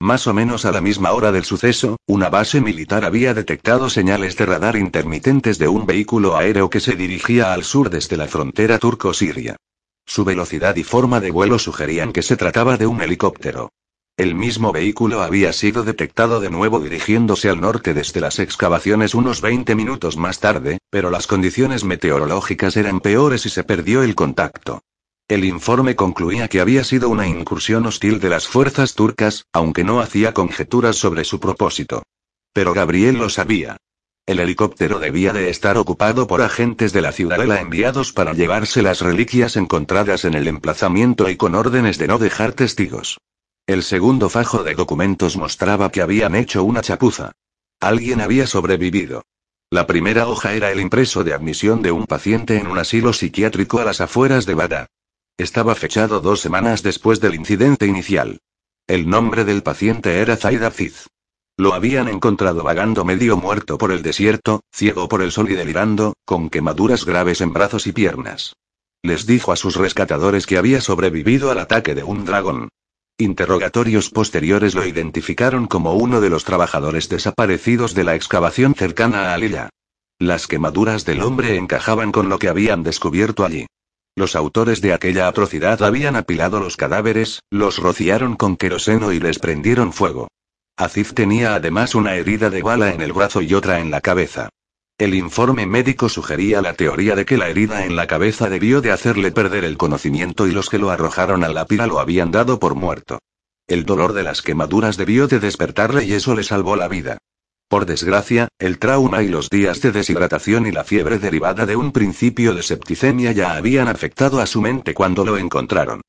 Más o menos a la misma hora del suceso, una base militar había detectado señales de radar intermitentes de un vehículo aéreo que se dirigía al sur desde la frontera turco-siria. Su velocidad y forma de vuelo sugerían que se trataba de un helicóptero. El mismo vehículo había sido detectado de nuevo dirigiéndose al norte desde las excavaciones unos 20 minutos más tarde, pero las condiciones meteorológicas eran peores y se perdió el contacto. El informe concluía que había sido una incursión hostil de las fuerzas turcas, aunque no hacía conjeturas sobre su propósito. Pero Gabriel lo sabía. El helicóptero debía de estar ocupado por agentes de la ciudadela enviados para llevarse las reliquias encontradas en el emplazamiento y con órdenes de no dejar testigos. El segundo fajo de documentos mostraba que habían hecho una chapuza. Alguien había sobrevivido. La primera hoja era el impreso de admisión de un paciente en un asilo psiquiátrico a las afueras de Bada. Estaba fechado dos semanas después del incidente inicial. El nombre del paciente era Zaid Aziz. Lo habían encontrado vagando medio muerto por el desierto, ciego por el sol y delirando, con quemaduras graves en brazos y piernas. Les dijo a sus rescatadores que había sobrevivido al ataque de un dragón. Interrogatorios posteriores lo identificaron como uno de los trabajadores desaparecidos de la excavación cercana a Alila. Las quemaduras del hombre encajaban con lo que habían descubierto allí. Los autores de aquella atrocidad habían apilado los cadáveres, los rociaron con queroseno y les prendieron fuego. Aziz tenía además una herida de bala en el brazo y otra en la cabeza. El informe médico sugería la teoría de que la herida en la cabeza debió de hacerle perder el conocimiento y los que lo arrojaron a la pira lo habían dado por muerto. El dolor de las quemaduras debió de despertarle y eso le salvó la vida. Por desgracia, el trauma y los días de deshidratación y la fiebre derivada de un principio de septicemia ya habían afectado a su mente cuando lo encontraron.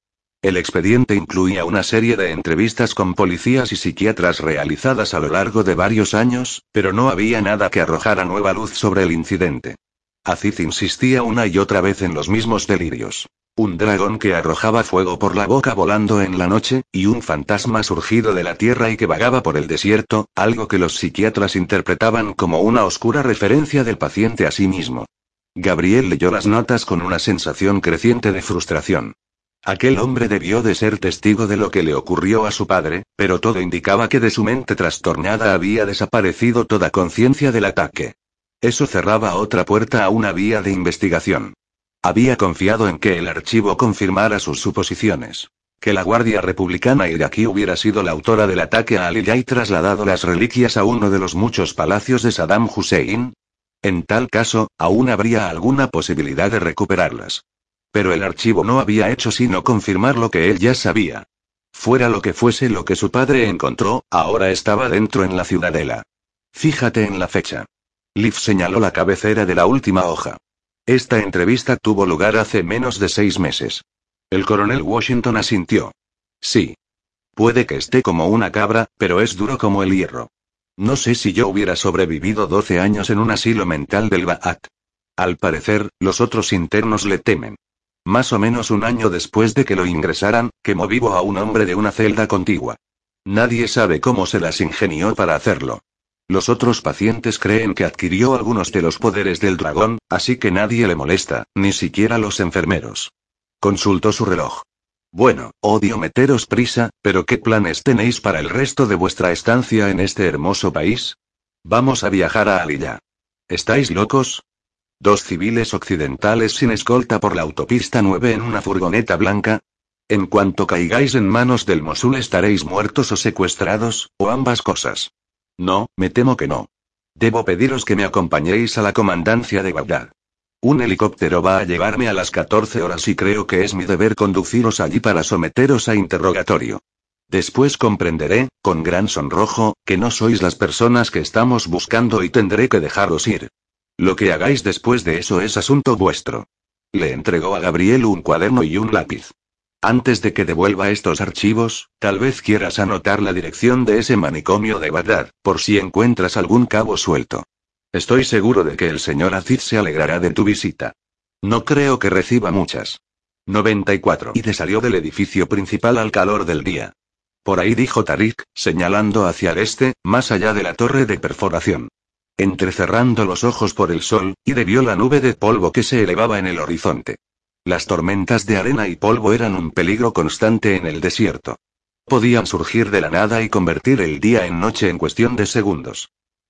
El expediente incluía una serie de entrevistas con policías y psiquiatras realizadas a lo largo de varios años, pero no había nada que arrojara nueva luz sobre el incidente. Aziz insistía una y otra vez en los mismos delirios. Un dragón que arrojaba fuego por la boca volando en la noche, y un fantasma surgido de la tierra y que vagaba por el desierto, algo que los psiquiatras interpretaban como una oscura referencia del paciente a sí mismo. Gabriel leyó las notas con una sensación creciente de frustración. Aquel hombre debió de ser testigo de lo que le ocurrió a su padre, pero todo indicaba que de su mente trastornada había desaparecido toda conciencia del ataque. Eso cerraba otra puerta a una vía de investigación. Había confiado en que el archivo confirmara sus suposiciones. Que la Guardia Republicana iraquí hubiera sido la autora del ataque a Ali y trasladado las reliquias a uno de los muchos palacios de Saddam Hussein. En tal caso, aún habría alguna posibilidad de recuperarlas. Pero el archivo no había hecho sino confirmar lo que él ya sabía. Fuera lo que fuese lo que su padre encontró, ahora estaba dentro en la ciudadela. Fíjate en la fecha. Liv señaló la cabecera de la última hoja. Esta entrevista tuvo lugar hace menos de seis meses. El coronel Washington asintió. Sí. Puede que esté como una cabra, pero es duro como el hierro. No sé si yo hubiera sobrevivido 12 años en un asilo mental del Ba'at. Al parecer, los otros internos le temen. Más o menos un año después de que lo ingresaran, quemó vivo a un hombre de una celda contigua. Nadie sabe cómo se las ingenió para hacerlo. Los otros pacientes creen que adquirió algunos de los poderes del dragón, así que nadie le molesta, ni siquiera los enfermeros. Consultó su reloj. Bueno, odio meteros prisa, pero ¿qué planes tenéis para el resto de vuestra estancia en este hermoso país? Vamos a viajar a Aliyah. ¿Estáis locos? Dos civiles occidentales sin escolta por la autopista 9 en una furgoneta blanca. En cuanto caigáis en manos del Mosul estaréis muertos o secuestrados, o ambas cosas. No, me temo que no. Debo pediros que me acompañéis a la comandancia de Bagdad. Un helicóptero va a llevarme a las 14 horas y creo que es mi deber conduciros allí para someteros a interrogatorio. Después comprenderé, con gran sonrojo, que no sois las personas que estamos buscando y tendré que dejaros ir. Lo que hagáis después de eso es asunto vuestro. Le entregó a Gabriel un cuaderno y un lápiz. Antes de que devuelva estos archivos, tal vez quieras anotar la dirección de ese manicomio de Bagdad, por si encuentras algún cabo suelto. Estoy seguro de que el señor Aziz se alegrará de tu visita. No creo que reciba muchas. 94. Y salió del edificio principal al calor del día. Por ahí dijo Tarik, señalando hacia el este, más allá de la torre de perforación. Entrecerrando los ojos por el sol, y vio la nube de polvo que se elevaba en el horizonte. Las tormentas de arena y polvo eran un peligro constante en el desierto. Podían surgir de la nada y convertir el día en noche en cuestión de segundos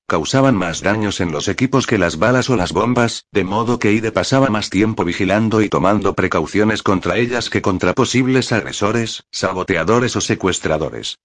causaban más daños en los equipos que las balas o las bombas, de modo que Ide pasaba más tiempo vigilando y tomando precauciones contra ellas que contra posibles agresores, saboteadores o secuestradores.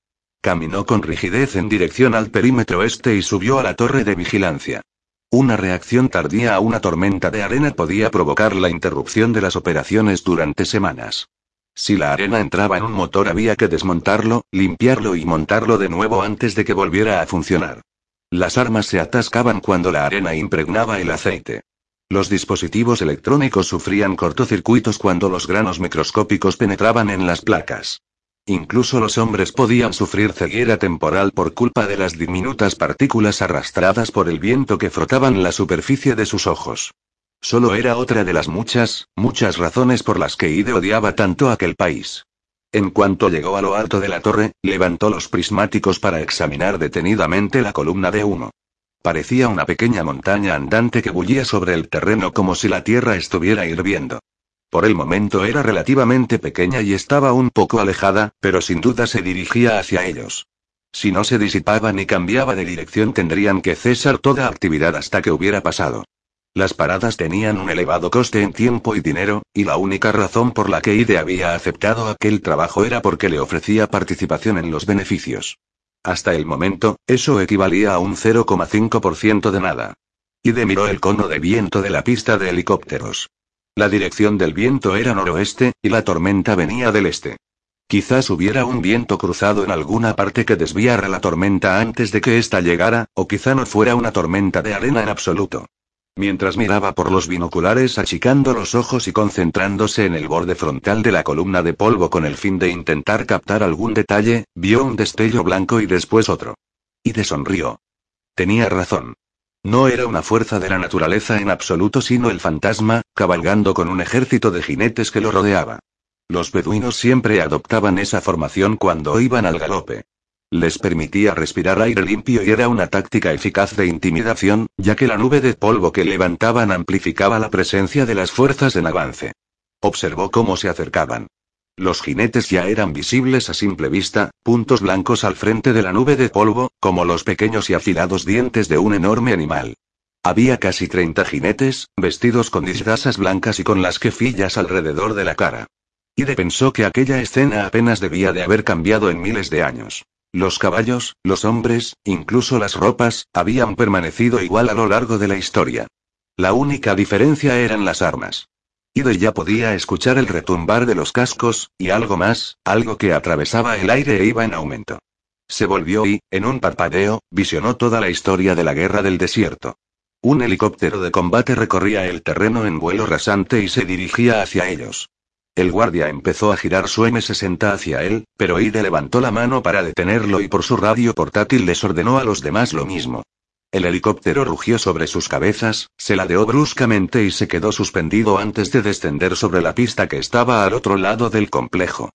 Caminó con rigidez en dirección al perímetro este y subió a la torre de vigilancia. Una reacción tardía a una tormenta de arena podía provocar la interrupción de las operaciones durante semanas. Si la arena entraba en un motor había que desmontarlo, limpiarlo y montarlo de nuevo antes de que volviera a funcionar. Las armas se atascaban cuando la arena impregnaba el aceite. Los dispositivos electrónicos sufrían cortocircuitos cuando los granos microscópicos penetraban en las placas. Incluso los hombres podían sufrir ceguera temporal por culpa de las diminutas partículas arrastradas por el viento que frotaban la superficie de sus ojos. Solo era otra de las muchas, muchas razones por las que Ide odiaba tanto aquel país. En cuanto llegó a lo alto de la torre, levantó los prismáticos para examinar detenidamente la columna de humo. Parecía una pequeña montaña andante que bullía sobre el terreno como si la tierra estuviera hirviendo. Por el momento era relativamente pequeña y estaba un poco alejada, pero sin duda se dirigía hacia ellos. Si no se disipaba ni cambiaba de dirección tendrían que cesar toda actividad hasta que hubiera pasado. Las paradas tenían un elevado coste en tiempo y dinero, y la única razón por la que Ide había aceptado aquel trabajo era porque le ofrecía participación en los beneficios. Hasta el momento, eso equivalía a un 0,5% de nada. Ide miró el cono de viento de la pista de helicópteros. La dirección del viento era noroeste, y la tormenta venía del este. Quizás hubiera un viento cruzado en alguna parte que desviara la tormenta antes de que ésta llegara, o quizá no fuera una tormenta de arena en absoluto. Mientras miraba por los binoculares achicando los ojos y concentrándose en el borde frontal de la columna de polvo con el fin de intentar captar algún detalle, vio un destello blanco y después otro. Y de sonrió. Tenía razón. No era una fuerza de la naturaleza en absoluto sino el fantasma, cabalgando con un ejército de jinetes que lo rodeaba. Los beduinos siempre adoptaban esa formación cuando iban al galope. Les permitía respirar aire limpio y era una táctica eficaz de intimidación, ya que la nube de polvo que levantaban amplificaba la presencia de las fuerzas en avance. Observó cómo se acercaban. Los jinetes ya eran visibles a simple vista, puntos blancos al frente de la nube de polvo, como los pequeños y afilados dientes de un enorme animal. Había casi 30 jinetes, vestidos con disfrazas blancas y con las quefillas alrededor de la cara. Ide pensó que aquella escena apenas debía de haber cambiado en miles de años. Los caballos, los hombres, incluso las ropas, habían permanecido igual a lo largo de la historia. La única diferencia eran las armas. Ide ya podía escuchar el retumbar de los cascos, y algo más, algo que atravesaba el aire e iba en aumento. Se volvió y, en un parpadeo, visionó toda la historia de la guerra del desierto. Un helicóptero de combate recorría el terreno en vuelo rasante y se dirigía hacia ellos. El guardia empezó a girar su M60 hacia él, pero Ide levantó la mano para detenerlo y por su radio portátil les ordenó a los demás lo mismo. El helicóptero rugió sobre sus cabezas, se ladeó bruscamente y se quedó suspendido antes de descender sobre la pista que estaba al otro lado del complejo.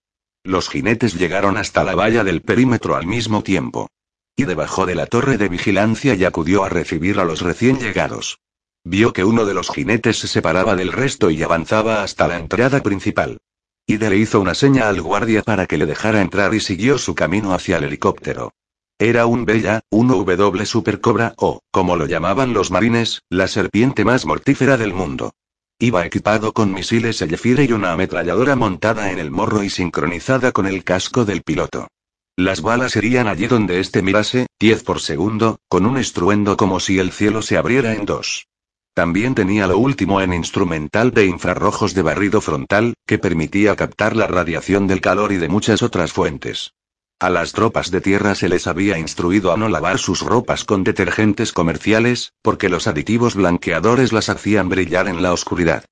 Los jinetes llegaron hasta la valla del perímetro al mismo tiempo. Y debajo de la torre de vigilancia y acudió a recibir a los recién llegados. Vio que uno de los jinetes se separaba del resto y avanzaba hasta la entrada principal. Ide le hizo una seña al guardia para que le dejara entrar y siguió su camino hacia el helicóptero. Era un Bella, un W Super Cobra o, como lo llamaban los marines, la serpiente más mortífera del mundo. Iba equipado con misiles Elefire y una ametralladora montada en el morro y sincronizada con el casco del piloto. Las balas irían allí donde éste mirase, 10 por segundo, con un estruendo como si el cielo se abriera en dos. También tenía lo último en instrumental de infrarrojos de barrido frontal, que permitía captar la radiación del calor y de muchas otras fuentes. A las tropas de tierra se les había instruido a no lavar sus ropas con detergentes comerciales, porque los aditivos blanqueadores las hacían brillar en la oscuridad.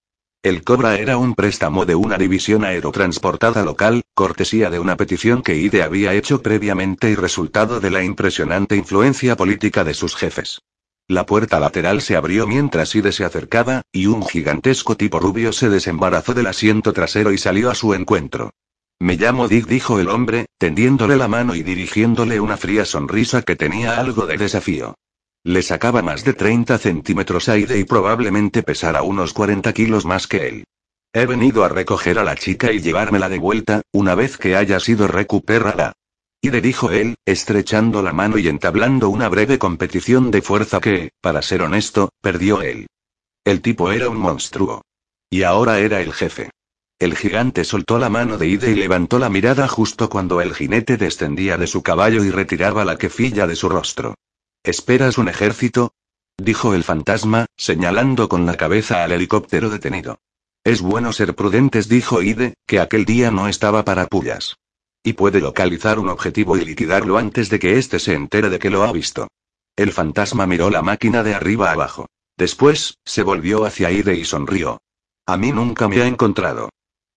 El Cobra era un préstamo de una división aerotransportada local, cortesía de una petición que IDE había hecho previamente y resultado de la impresionante influencia política de sus jefes. La puerta lateral se abrió mientras Ide se acercaba, y un gigantesco tipo rubio se desembarazó del asiento trasero y salió a su encuentro. Me llamo Dick, dijo el hombre, tendiéndole la mano y dirigiéndole una fría sonrisa que tenía algo de desafío. Le sacaba más de 30 centímetros aire y probablemente pesara unos 40 kilos más que él. He venido a recoger a la chica y llevármela de vuelta, una vez que haya sido recuperada. Y le dijo él, estrechando la mano y entablando una breve competición de fuerza que, para ser honesto, perdió él. El tipo era un monstruo. Y ahora era el jefe. El gigante soltó la mano de Ide y levantó la mirada justo cuando el jinete descendía de su caballo y retiraba la quefilla de su rostro. ¿Esperas un ejército? dijo el fantasma, señalando con la cabeza al helicóptero detenido. Es bueno ser prudentes, dijo Ide, que aquel día no estaba para pullas. Y puede localizar un objetivo y liquidarlo antes de que éste se entere de que lo ha visto. El fantasma miró la máquina de arriba abajo. Después, se volvió hacia Ide y sonrió. A mí nunca me ha encontrado.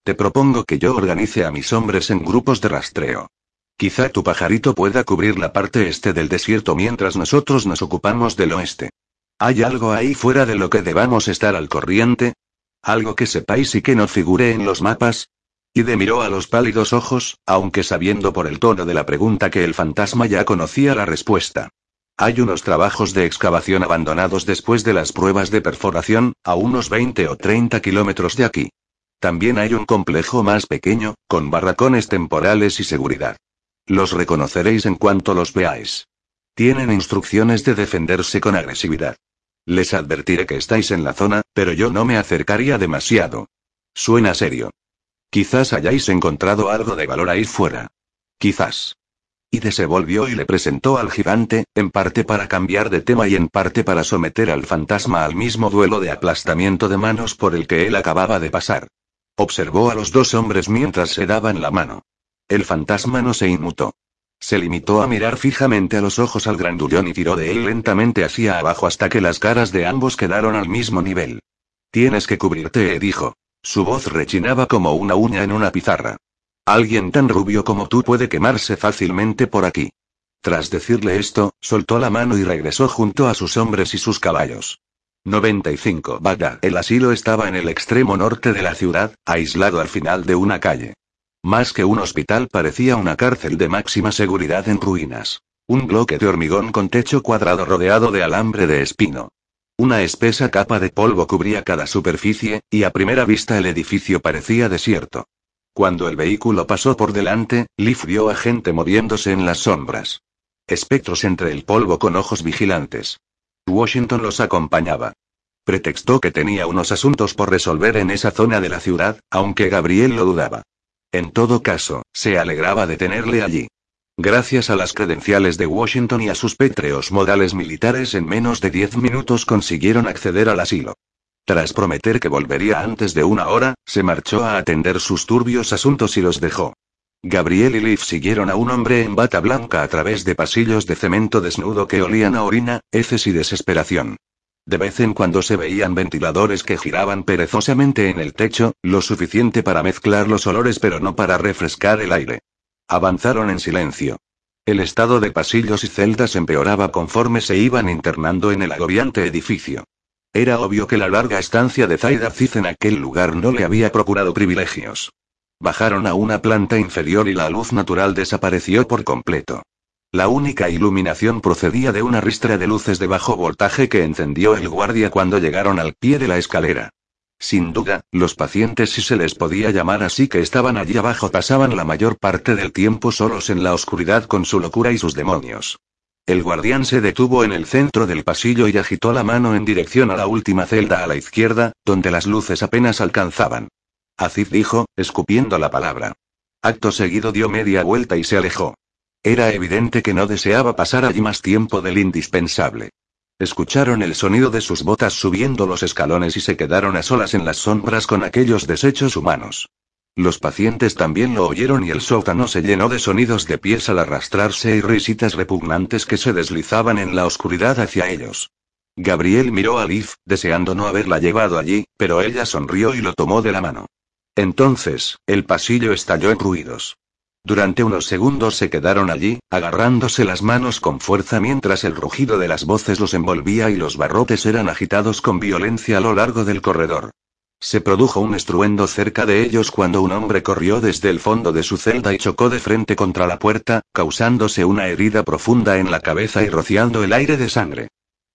Te propongo que yo organice a mis hombres en grupos de rastreo. Quizá tu pajarito pueda cubrir la parte este del desierto mientras nosotros nos ocupamos del oeste. ¿Hay algo ahí fuera de lo que debamos estar al corriente? ¿Algo que sepáis y que no figure en los mapas? de miró a los pálidos ojos, aunque sabiendo por el tono de la pregunta que el fantasma ya conocía la respuesta. Hay unos trabajos de excavación abandonados después de las pruebas de perforación, a unos 20 o 30 kilómetros de aquí. También hay un complejo más pequeño, con barracones temporales y seguridad. Los reconoceréis en cuanto los veáis. Tienen instrucciones de defenderse con agresividad. Les advertiré que estáis en la zona, pero yo no me acercaría demasiado. Suena serio. Quizás hayáis encontrado algo de valor ahí fuera. Quizás. Ide se volvió y le presentó al gigante, en parte para cambiar de tema y en parte para someter al fantasma al mismo duelo de aplastamiento de manos por el que él acababa de pasar. Observó a los dos hombres mientras se daban la mano. El fantasma no se inmutó. Se limitó a mirar fijamente a los ojos al grandullón y tiró de él lentamente hacia abajo hasta que las caras de ambos quedaron al mismo nivel. Tienes que cubrirte, dijo. Su voz rechinaba como una uña en una pizarra. Alguien tan rubio como tú puede quemarse fácilmente por aquí. Tras decirle esto, soltó la mano y regresó junto a sus hombres y sus caballos. 95. Bagdad. El asilo estaba en el extremo norte de la ciudad, aislado al final de una calle. Más que un hospital parecía una cárcel de máxima seguridad en ruinas. Un bloque de hormigón con techo cuadrado rodeado de alambre de espino. Una espesa capa de polvo cubría cada superficie, y a primera vista el edificio parecía desierto. Cuando el vehículo pasó por delante, Leaf vio a gente moviéndose en las sombras. Espectros entre el polvo con ojos vigilantes. Washington los acompañaba. Pretextó que tenía unos asuntos por resolver en esa zona de la ciudad, aunque Gabriel lo dudaba. En todo caso, se alegraba de tenerle allí. Gracias a las credenciales de Washington y a sus pétreos modales militares en menos de diez minutos consiguieron acceder al asilo. Tras prometer que volvería antes de una hora, se marchó a atender sus turbios asuntos y los dejó. Gabriel y Liv siguieron a un hombre en bata blanca a través de pasillos de cemento desnudo que olían a orina, heces y desesperación. De vez en cuando se veían ventiladores que giraban perezosamente en el techo, lo suficiente para mezclar los olores pero no para refrescar el aire. Avanzaron en silencio. El estado de pasillos y celdas empeoraba conforme se iban internando en el agobiante edificio. Era obvio que la larga estancia de Zaida en aquel lugar no le había procurado privilegios. Bajaron a una planta inferior y la luz natural desapareció por completo. La única iluminación procedía de una ristra de luces de bajo voltaje que encendió el guardia cuando llegaron al pie de la escalera. Sin duda, los pacientes, si se les podía llamar así, que estaban allí abajo, pasaban la mayor parte del tiempo solos en la oscuridad con su locura y sus demonios. El guardián se detuvo en el centro del pasillo y agitó la mano en dirección a la última celda a la izquierda, donde las luces apenas alcanzaban. Azif dijo, escupiendo la palabra. Acto seguido dio media vuelta y se alejó. Era evidente que no deseaba pasar allí más tiempo del indispensable. Escucharon el sonido de sus botas subiendo los escalones y se quedaron a solas en las sombras con aquellos desechos humanos. Los pacientes también lo oyeron y el sótano se llenó de sonidos de pies al arrastrarse y risitas repugnantes que se deslizaban en la oscuridad hacia ellos. Gabriel miró a Liv, deseando no haberla llevado allí, pero ella sonrió y lo tomó de la mano. Entonces, el pasillo estalló en ruidos. Durante unos segundos se quedaron allí, agarrándose las manos con fuerza mientras el rugido de las voces los envolvía y los barrotes eran agitados con violencia a lo largo del corredor. Se produjo un estruendo cerca de ellos cuando un hombre corrió desde el fondo de su celda y chocó de frente contra la puerta, causándose una herida profunda en la cabeza y rociando el aire de sangre.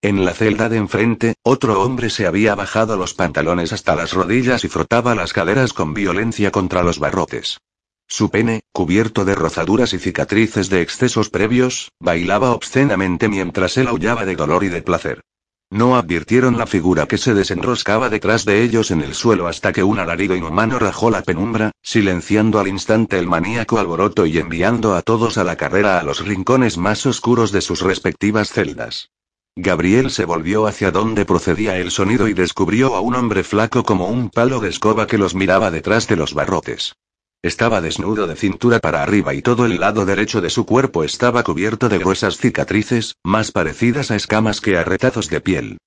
En la celda de enfrente, otro hombre se había bajado los pantalones hasta las rodillas y frotaba las caderas con violencia contra los barrotes. Su pene, cubierto de rozaduras y cicatrices de excesos previos, bailaba obscenamente mientras él aullaba de dolor y de placer. No advirtieron la figura que se desenroscaba detrás de ellos en el suelo hasta que un alarido inhumano rajó la penumbra, silenciando al instante el maníaco alboroto y enviando a todos a la carrera a los rincones más oscuros de sus respectivas celdas. Gabriel se volvió hacia donde procedía el sonido y descubrió a un hombre flaco como un palo de escoba que los miraba detrás de los barrotes. Estaba desnudo de cintura para arriba y todo el lado derecho de su cuerpo estaba cubierto de gruesas cicatrices, más parecidas a escamas que a retazos de piel.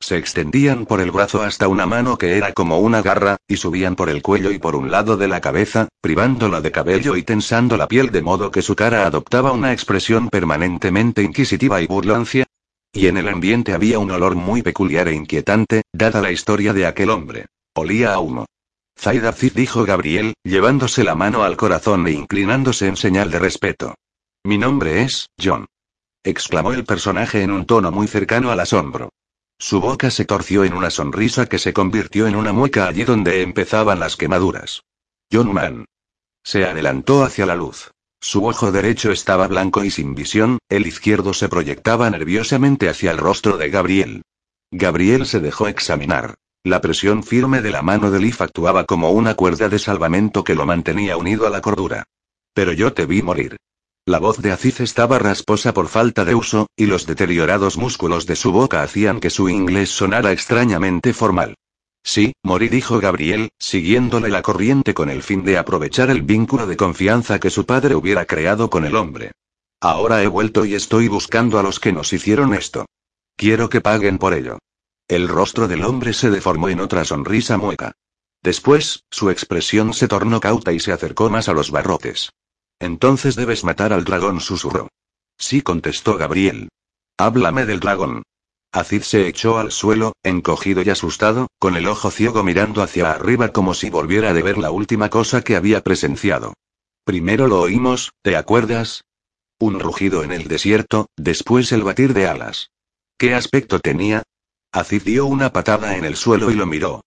Se extendían por el brazo hasta una mano que era como una garra, y subían por el cuello y por un lado de la cabeza, privándola de cabello y tensando la piel de modo que su cara adoptaba una expresión permanentemente inquisitiva y burlancia. Y en el ambiente había un olor muy peculiar e inquietante, dada la historia de aquel hombre. Olía a humo. Zaida dijo Gabriel, llevándose la mano al corazón e inclinándose en señal de respeto. Mi nombre es, John. exclamó el personaje en un tono muy cercano al asombro. Su boca se torció en una sonrisa que se convirtió en una mueca allí donde empezaban las quemaduras. John Mann. Se adelantó hacia la luz. Su ojo derecho estaba blanco y sin visión, el izquierdo se proyectaba nerviosamente hacia el rostro de Gabriel. Gabriel se dejó examinar. La presión firme de la mano de Leaf actuaba como una cuerda de salvamento que lo mantenía unido a la cordura. Pero yo te vi morir. La voz de Aziz estaba rasposa por falta de uso, y los deteriorados músculos de su boca hacían que su inglés sonara extrañamente formal. Sí, morí, dijo Gabriel, siguiéndole la corriente con el fin de aprovechar el vínculo de confianza que su padre hubiera creado con el hombre. Ahora he vuelto y estoy buscando a los que nos hicieron esto. Quiero que paguen por ello. El rostro del hombre se deformó en otra sonrisa mueca. Después, su expresión se tornó cauta y se acercó más a los barrotes. Entonces debes matar al dragón, susurró. Sí, contestó Gabriel. Háblame del dragón. Acid se echó al suelo, encogido y asustado, con el ojo ciego mirando hacia arriba como si volviera de ver la última cosa que había presenciado. Primero lo oímos, ¿te acuerdas? Un rugido en el desierto, después el batir de alas. ¿Qué aspecto tenía? Acid dio una patada en el suelo y lo miró.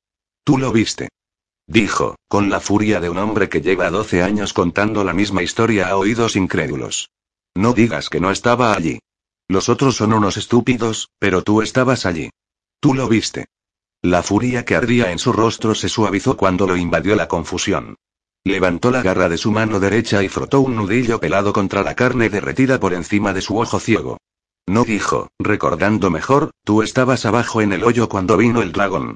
Tú lo viste. Dijo, con la furia de un hombre que lleva 12 años contando la misma historia a oídos incrédulos. No digas que no estaba allí. Los otros son unos estúpidos, pero tú estabas allí. Tú lo viste. La furia que ardía en su rostro se suavizó cuando lo invadió la confusión. Levantó la garra de su mano derecha y frotó un nudillo pelado contra la carne derretida por encima de su ojo ciego. No dijo, recordando mejor, tú estabas abajo en el hoyo cuando vino el dragón.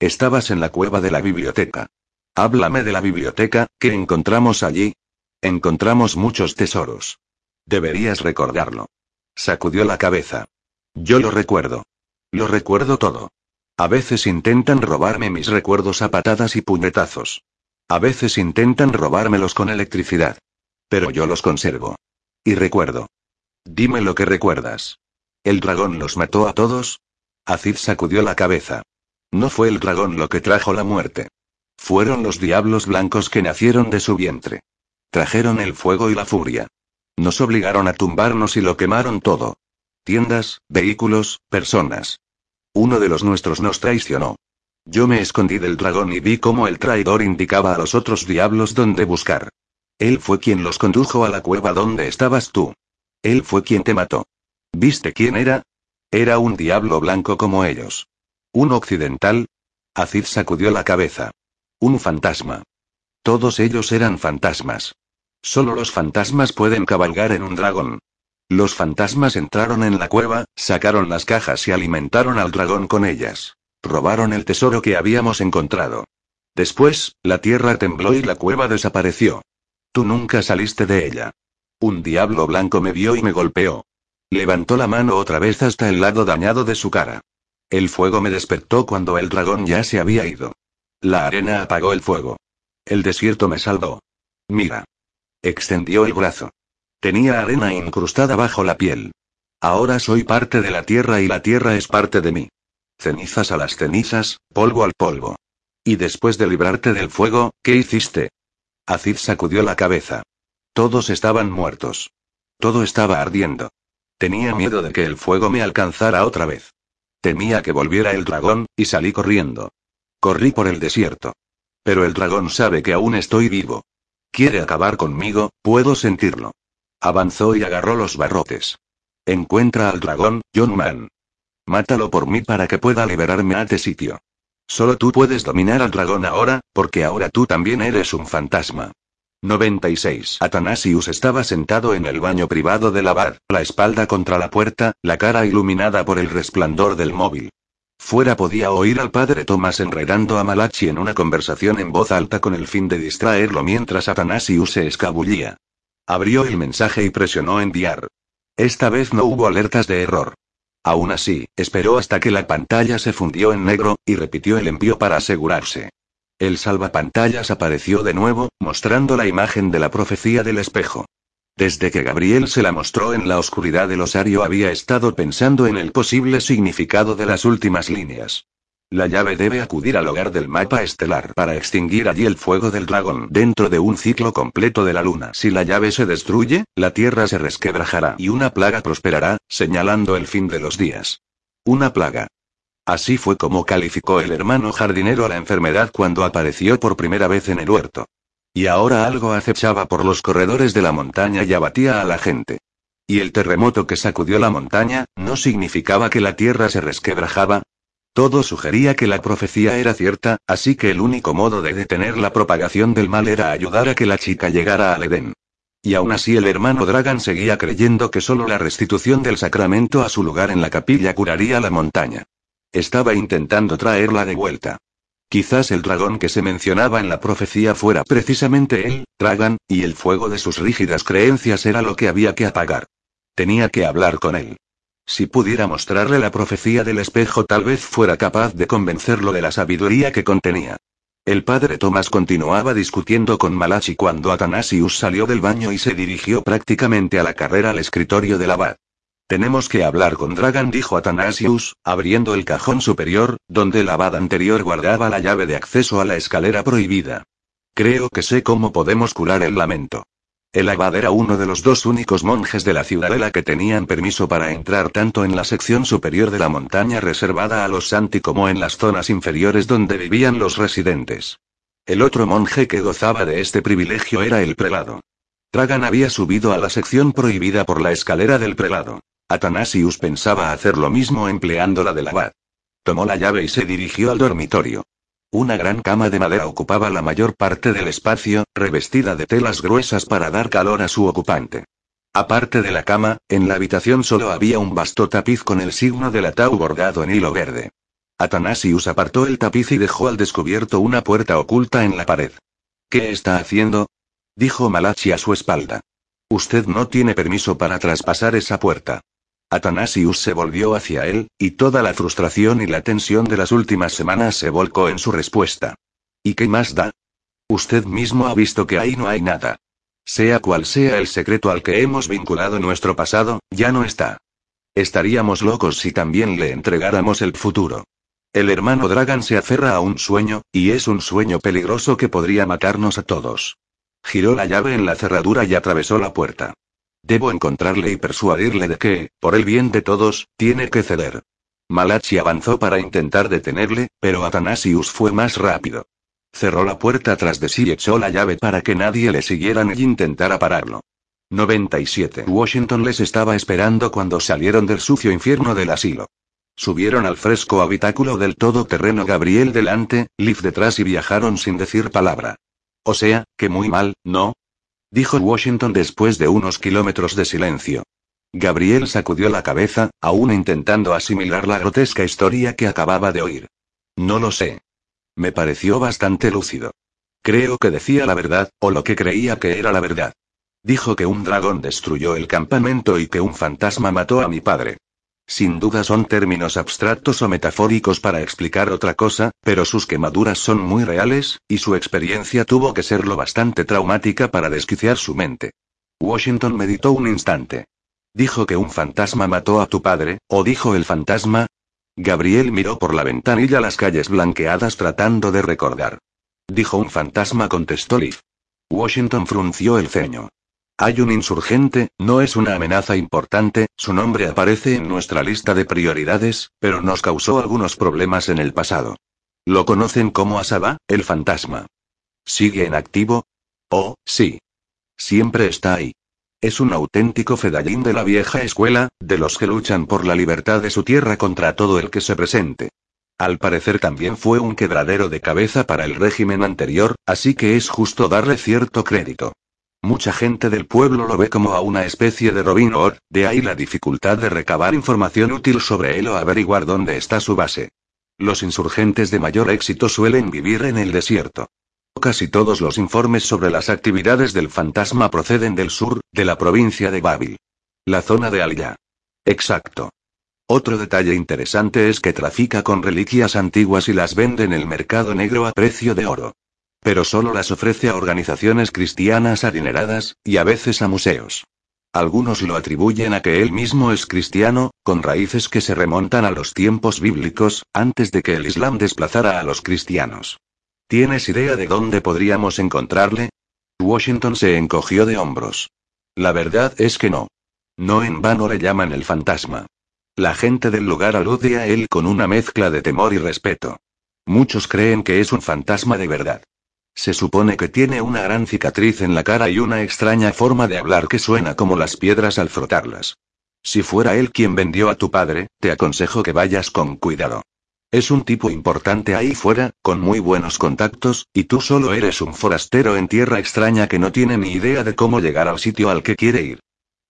Estabas en la cueva de la biblioteca. Háblame de la biblioteca, ¿qué encontramos allí? Encontramos muchos tesoros. Deberías recordarlo. Sacudió la cabeza. Yo lo recuerdo. Lo recuerdo todo. A veces intentan robarme mis recuerdos a patadas y puñetazos. A veces intentan robármelos con electricidad. Pero yo los conservo. Y recuerdo. Dime lo que recuerdas. ¿El dragón los mató a todos? Acid sacudió la cabeza. No fue el dragón lo que trajo la muerte. Fueron los diablos blancos que nacieron de su vientre. Trajeron el fuego y la furia. Nos obligaron a tumbarnos y lo quemaron todo. Tiendas, vehículos, personas. Uno de los nuestros nos traicionó. Yo me escondí del dragón y vi cómo el traidor indicaba a los otros diablos dónde buscar. Él fue quien los condujo a la cueva donde estabas tú. Él fue quien te mató. ¿Viste quién era? Era un diablo blanco como ellos. ¿Un occidental? Acid sacudió la cabeza. Un fantasma. Todos ellos eran fantasmas. Solo los fantasmas pueden cabalgar en un dragón. Los fantasmas entraron en la cueva, sacaron las cajas y alimentaron al dragón con ellas. Robaron el tesoro que habíamos encontrado. Después, la tierra tembló y la cueva desapareció. Tú nunca saliste de ella. Un diablo blanco me vio y me golpeó. Levantó la mano otra vez hasta el lado dañado de su cara. El fuego me despertó cuando el dragón ya se había ido. La arena apagó el fuego. El desierto me salvó. Mira. Extendió el brazo. Tenía arena incrustada bajo la piel. Ahora soy parte de la tierra y la tierra es parte de mí. Cenizas a las cenizas, polvo al polvo. Y después de librarte del fuego, ¿qué hiciste? Azid sacudió la cabeza. Todos estaban muertos. Todo estaba ardiendo. Tenía miedo de que el fuego me alcanzara otra vez. Temía que volviera el dragón, y salí corriendo. Corrí por el desierto. Pero el dragón sabe que aún estoy vivo. Quiere acabar conmigo, puedo sentirlo. Avanzó y agarró los barrotes. Encuentra al dragón, John Man. Mátalo por mí para que pueda liberarme a este sitio. Solo tú puedes dominar al dragón ahora, porque ahora tú también eres un fantasma. 96. Atanasius estaba sentado en el baño privado del abad, la espalda contra la puerta, la cara iluminada por el resplandor del móvil. Fuera podía oír al padre Thomas enredando a Malachi en una conversación en voz alta con el fin de distraerlo mientras Atanasius se escabullía. Abrió el mensaje y presionó enviar. Esta vez no hubo alertas de error. Aún así, esperó hasta que la pantalla se fundió en negro, y repitió el envío para asegurarse. El salvapantallas apareció de nuevo, mostrando la imagen de la profecía del espejo. Desde que Gabriel se la mostró en la oscuridad del osario había estado pensando en el posible significado de las últimas líneas. La llave debe acudir al hogar del mapa estelar para extinguir allí el fuego del dragón dentro de un ciclo completo de la luna. Si la llave se destruye, la tierra se resquebrajará y una plaga prosperará, señalando el fin de los días. Una plaga. Así fue como calificó el hermano jardinero a la enfermedad cuando apareció por primera vez en el huerto. Y ahora algo acechaba por los corredores de la montaña y abatía a la gente. Y el terremoto que sacudió la montaña, ¿no significaba que la tierra se resquebrajaba? Todo sugería que la profecía era cierta, así que el único modo de detener la propagación del mal era ayudar a que la chica llegara al Edén. Y aún así el hermano Dragan seguía creyendo que solo la restitución del sacramento a su lugar en la capilla curaría la montaña. Estaba intentando traerla de vuelta. Quizás el dragón que se mencionaba en la profecía fuera precisamente él, Dragan, y el fuego de sus rígidas creencias era lo que había que apagar. Tenía que hablar con él. Si pudiera mostrarle la profecía del espejo tal vez fuera capaz de convencerlo de la sabiduría que contenía. El padre Tomás continuaba discutiendo con Malachi cuando Atanasius salió del baño y se dirigió prácticamente a la carrera al escritorio del abad. Tenemos que hablar con Dragan, dijo Atanasius, abriendo el cajón superior, donde el abad anterior guardaba la llave de acceso a la escalera prohibida. Creo que sé cómo podemos curar el lamento. El abad era uno de los dos únicos monjes de la ciudadela que tenían permiso para entrar tanto en la sección superior de la montaña reservada a los Santi como en las zonas inferiores donde vivían los residentes. El otro monje que gozaba de este privilegio era el prelado. Dragan había subido a la sección prohibida por la escalera del prelado. Atanasius pensaba hacer lo mismo empleando la del abad. Tomó la llave y se dirigió al dormitorio. Una gran cama de madera ocupaba la mayor parte del espacio, revestida de telas gruesas para dar calor a su ocupante. Aparte de la cama, en la habitación solo había un vasto tapiz con el signo del atau bordado en hilo verde. Atanasius apartó el tapiz y dejó al descubierto una puerta oculta en la pared. ¿Qué está haciendo? dijo Malachi a su espalda. Usted no tiene permiso para traspasar esa puerta. Atanasius se volvió hacia él, y toda la frustración y la tensión de las últimas semanas se volcó en su respuesta. ¿Y qué más da? Usted mismo ha visto que ahí no hay nada. Sea cual sea el secreto al que hemos vinculado nuestro pasado, ya no está. Estaríamos locos si también le entregáramos el futuro. El hermano Dragan se aferra a un sueño, y es un sueño peligroso que podría matarnos a todos. Giró la llave en la cerradura y atravesó la puerta. Debo encontrarle y persuadirle de que, por el bien de todos, tiene que ceder. Malachi avanzó para intentar detenerle, pero Atanasius fue más rápido. Cerró la puerta tras de sí y echó la llave para que nadie le siguiera ni intentara pararlo. 97. Washington les estaba esperando cuando salieron del sucio infierno del asilo. Subieron al fresco habitáculo del todoterreno Gabriel delante, Liv detrás y viajaron sin decir palabra. O sea, que muy mal, ¿no? Dijo Washington después de unos kilómetros de silencio. Gabriel sacudió la cabeza, aún intentando asimilar la grotesca historia que acababa de oír. No lo sé. Me pareció bastante lúcido. Creo que decía la verdad, o lo que creía que era la verdad. Dijo que un dragón destruyó el campamento y que un fantasma mató a mi padre. Sin duda son términos abstractos o metafóricos para explicar otra cosa, pero sus quemaduras son muy reales, y su experiencia tuvo que ser lo bastante traumática para desquiciar su mente. Washington meditó un instante. Dijo que un fantasma mató a tu padre, o dijo el fantasma. Gabriel miró por la ventanilla las calles blanqueadas tratando de recordar. Dijo un fantasma, contestó Liv. Washington frunció el ceño. Hay un insurgente, no es una amenaza importante, su nombre aparece en nuestra lista de prioridades, pero nos causó algunos problemas en el pasado. Lo conocen como Asaba, el fantasma. ¿Sigue en activo? Oh, sí. Siempre está ahí. Es un auténtico fedallín de la vieja escuela, de los que luchan por la libertad de su tierra contra todo el que se presente. Al parecer también fue un quebradero de cabeza para el régimen anterior, así que es justo darle cierto crédito. Mucha gente del pueblo lo ve como a una especie de Robin Hood, de ahí la dificultad de recabar información útil sobre él o averiguar dónde está su base. Los insurgentes de mayor éxito suelen vivir en el desierto. Casi todos los informes sobre las actividades del fantasma proceden del sur, de la provincia de Babil. La zona de Alya. Exacto. Otro detalle interesante es que trafica con reliquias antiguas y las vende en el mercado negro a precio de oro. Pero solo las ofrece a organizaciones cristianas adineradas, y a veces a museos. Algunos lo atribuyen a que él mismo es cristiano, con raíces que se remontan a los tiempos bíblicos, antes de que el Islam desplazara a los cristianos. ¿Tienes idea de dónde podríamos encontrarle? Washington se encogió de hombros. La verdad es que no. No en vano le llaman el fantasma. La gente del lugar alude a él con una mezcla de temor y respeto. Muchos creen que es un fantasma de verdad. Se supone que tiene una gran cicatriz en la cara y una extraña forma de hablar que suena como las piedras al frotarlas. Si fuera él quien vendió a tu padre, te aconsejo que vayas con cuidado. Es un tipo importante ahí fuera, con muy buenos contactos, y tú solo eres un forastero en tierra extraña que no tiene ni idea de cómo llegar al sitio al que quiere ir.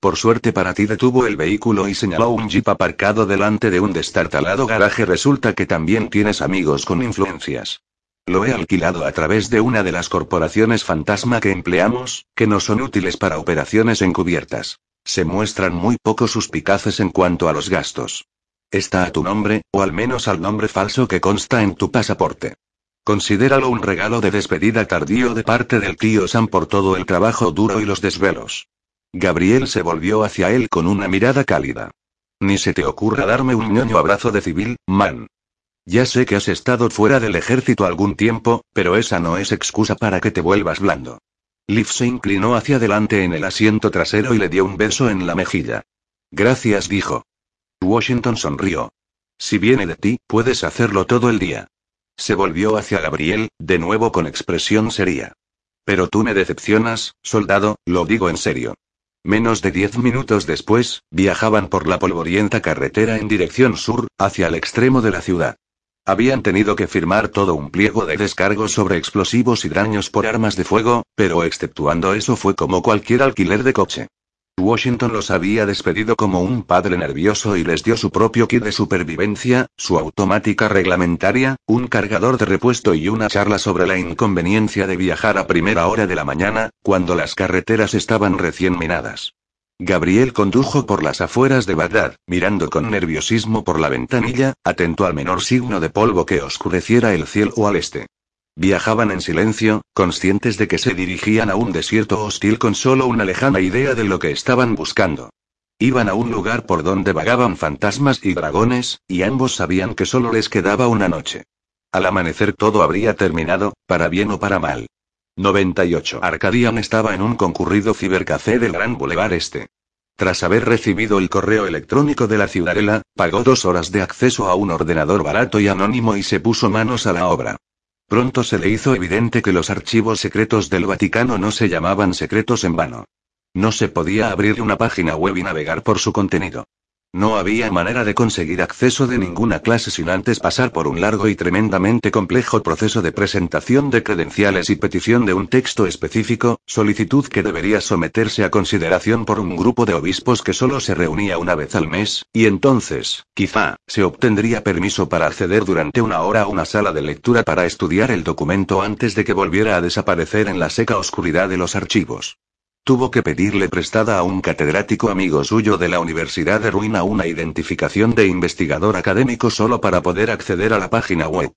Por suerte para ti detuvo el vehículo y señaló un jeep aparcado delante de un destartalado garaje. Resulta que también tienes amigos con influencias. Lo he alquilado a través de una de las corporaciones fantasma que empleamos, que no son útiles para operaciones encubiertas. Se muestran muy poco suspicaces en cuanto a los gastos. Está a tu nombre, o al menos al nombre falso que consta en tu pasaporte. Considéralo un regalo de despedida tardío de parte del tío Sam por todo el trabajo duro y los desvelos. Gabriel se volvió hacia él con una mirada cálida. Ni se te ocurra darme un ñoño abrazo de civil, man. Ya sé que has estado fuera del ejército algún tiempo, pero esa no es excusa para que te vuelvas blando. Liv se inclinó hacia adelante en el asiento trasero y le dio un beso en la mejilla. Gracias, dijo. Washington sonrió. Si viene de ti, puedes hacerlo todo el día. Se volvió hacia Gabriel, de nuevo con expresión seria. Pero tú me decepcionas, soldado, lo digo en serio. Menos de diez minutos después, viajaban por la polvorienta carretera en dirección sur, hacia el extremo de la ciudad. Habían tenido que firmar todo un pliego de descargos sobre explosivos y daños por armas de fuego, pero exceptuando eso fue como cualquier alquiler de coche. Washington los había despedido como un padre nervioso y les dio su propio kit de supervivencia, su automática reglamentaria, un cargador de repuesto y una charla sobre la inconveniencia de viajar a primera hora de la mañana, cuando las carreteras estaban recién minadas. Gabriel condujo por las afueras de Bagdad, mirando con nerviosismo por la ventanilla, atento al menor signo de polvo que oscureciera el cielo al este. Viajaban en silencio, conscientes de que se dirigían a un desierto hostil con solo una lejana idea de lo que estaban buscando. Iban a un lugar por donde vagaban fantasmas y dragones, y ambos sabían que solo les quedaba una noche. Al amanecer todo habría terminado, para bien o para mal. 98. Arcadian estaba en un concurrido cibercafé del Gran Boulevard Este. Tras haber recibido el correo electrónico de la ciudadela, pagó dos horas de acceso a un ordenador barato y anónimo y se puso manos a la obra. Pronto se le hizo evidente que los archivos secretos del Vaticano no se llamaban secretos en vano. No se podía abrir una página web y navegar por su contenido. No había manera de conseguir acceso de ninguna clase sin antes pasar por un largo y tremendamente complejo proceso de presentación de credenciales y petición de un texto específico, solicitud que debería someterse a consideración por un grupo de obispos que solo se reunía una vez al mes, y entonces, quizá, se obtendría permiso para acceder durante una hora a una sala de lectura para estudiar el documento antes de que volviera a desaparecer en la seca oscuridad de los archivos. Tuvo que pedirle prestada a un catedrático amigo suyo de la Universidad de Ruina una identificación de investigador académico solo para poder acceder a la página web.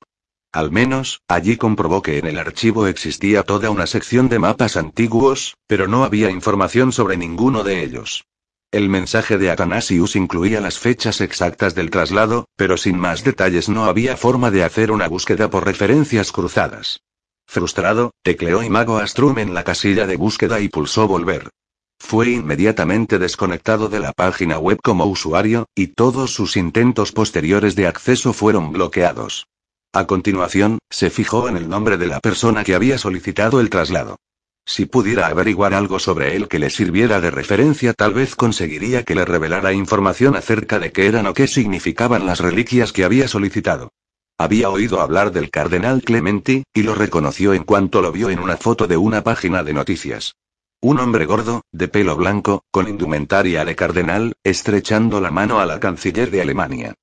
Al menos, allí comprobó que en el archivo existía toda una sección de mapas antiguos, pero no había información sobre ninguno de ellos. El mensaje de Athanasius incluía las fechas exactas del traslado, pero sin más detalles no había forma de hacer una búsqueda por referencias cruzadas. Frustrado, tecleó Imago Astrum en la casilla de búsqueda y pulsó volver. Fue inmediatamente desconectado de la página web como usuario, y todos sus intentos posteriores de acceso fueron bloqueados. A continuación, se fijó en el nombre de la persona que había solicitado el traslado. Si pudiera averiguar algo sobre él que le sirviera de referencia, tal vez conseguiría que le revelara información acerca de qué eran o qué significaban las reliquias que había solicitado. Había oído hablar del cardenal Clementi, y lo reconoció en cuanto lo vio en una foto de una página de noticias. Un hombre gordo, de pelo blanco, con indumentaria de cardenal, estrechando la mano a la canciller de Alemania.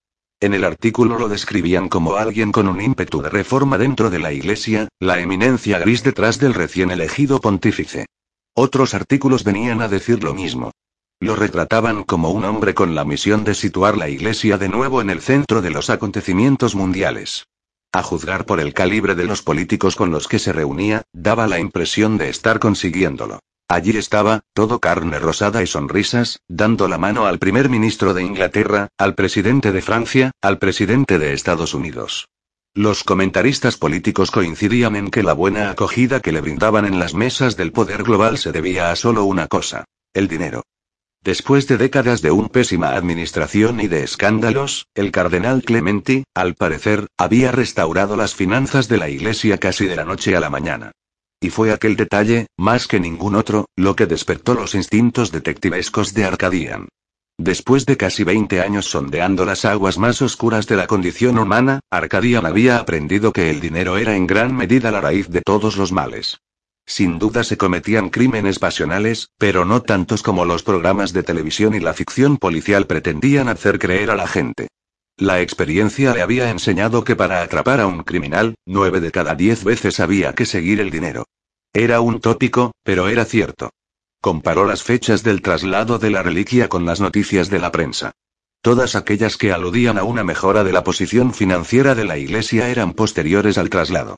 En el artículo lo describían como alguien con un ímpetu de reforma dentro de la Iglesia, la eminencia gris detrás del recién elegido pontífice. Otros artículos venían a decir lo mismo. Lo retrataban como un hombre con la misión de situar la Iglesia de nuevo en el centro de los acontecimientos mundiales. A juzgar por el calibre de los políticos con los que se reunía, daba la impresión de estar consiguiéndolo. Allí estaba, todo carne rosada y sonrisas, dando la mano al primer ministro de Inglaterra, al presidente de Francia, al presidente de Estados Unidos. Los comentaristas políticos coincidían en que la buena acogida que le brindaban en las mesas del poder global se debía a solo una cosa, el dinero. Después de décadas de una pésima administración y de escándalos, el cardenal Clementi, al parecer, había restaurado las finanzas de la Iglesia casi de la noche a la mañana. Y fue aquel detalle, más que ningún otro, lo que despertó los instintos detectivescos de Arcadian. Después de casi 20 años sondeando las aguas más oscuras de la condición humana, Arcadian había aprendido que el dinero era en gran medida la raíz de todos los males. Sin duda se cometían crímenes pasionales, pero no tantos como los programas de televisión y la ficción policial pretendían hacer creer a la gente. La experiencia le había enseñado que para atrapar a un criminal, nueve de cada diez veces había que seguir el dinero. Era un tópico, pero era cierto. Comparó las fechas del traslado de la reliquia con las noticias de la prensa. Todas aquellas que aludían a una mejora de la posición financiera de la Iglesia eran posteriores al traslado.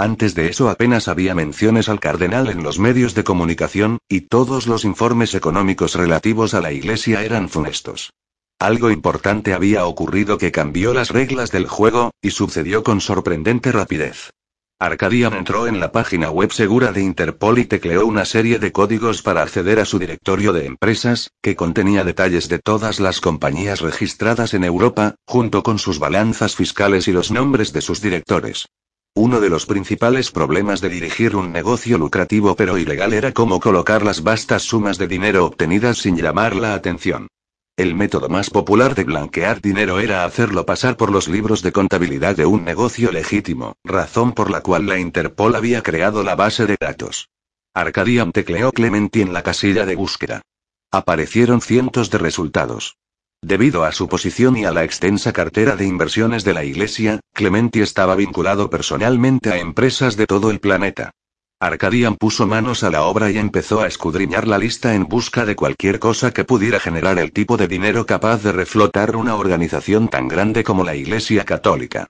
Antes de eso apenas había menciones al cardenal en los medios de comunicación, y todos los informes económicos relativos a la Iglesia eran funestos. Algo importante había ocurrido que cambió las reglas del juego, y sucedió con sorprendente rapidez. Arcadian entró en la página web segura de Interpol y tecleó una serie de códigos para acceder a su directorio de empresas, que contenía detalles de todas las compañías registradas en Europa, junto con sus balanzas fiscales y los nombres de sus directores. Uno de los principales problemas de dirigir un negocio lucrativo pero ilegal era cómo colocar las vastas sumas de dinero obtenidas sin llamar la atención. El método más popular de blanquear dinero era hacerlo pasar por los libros de contabilidad de un negocio legítimo, razón por la cual la Interpol había creado la base de datos. Arcadian tecleó Clementi en la casilla de búsqueda. Aparecieron cientos de resultados. Debido a su posición y a la extensa cartera de inversiones de la Iglesia, Clementi estaba vinculado personalmente a empresas de todo el planeta. Arcadian puso manos a la obra y empezó a escudriñar la lista en busca de cualquier cosa que pudiera generar el tipo de dinero capaz de reflotar una organización tan grande como la Iglesia Católica.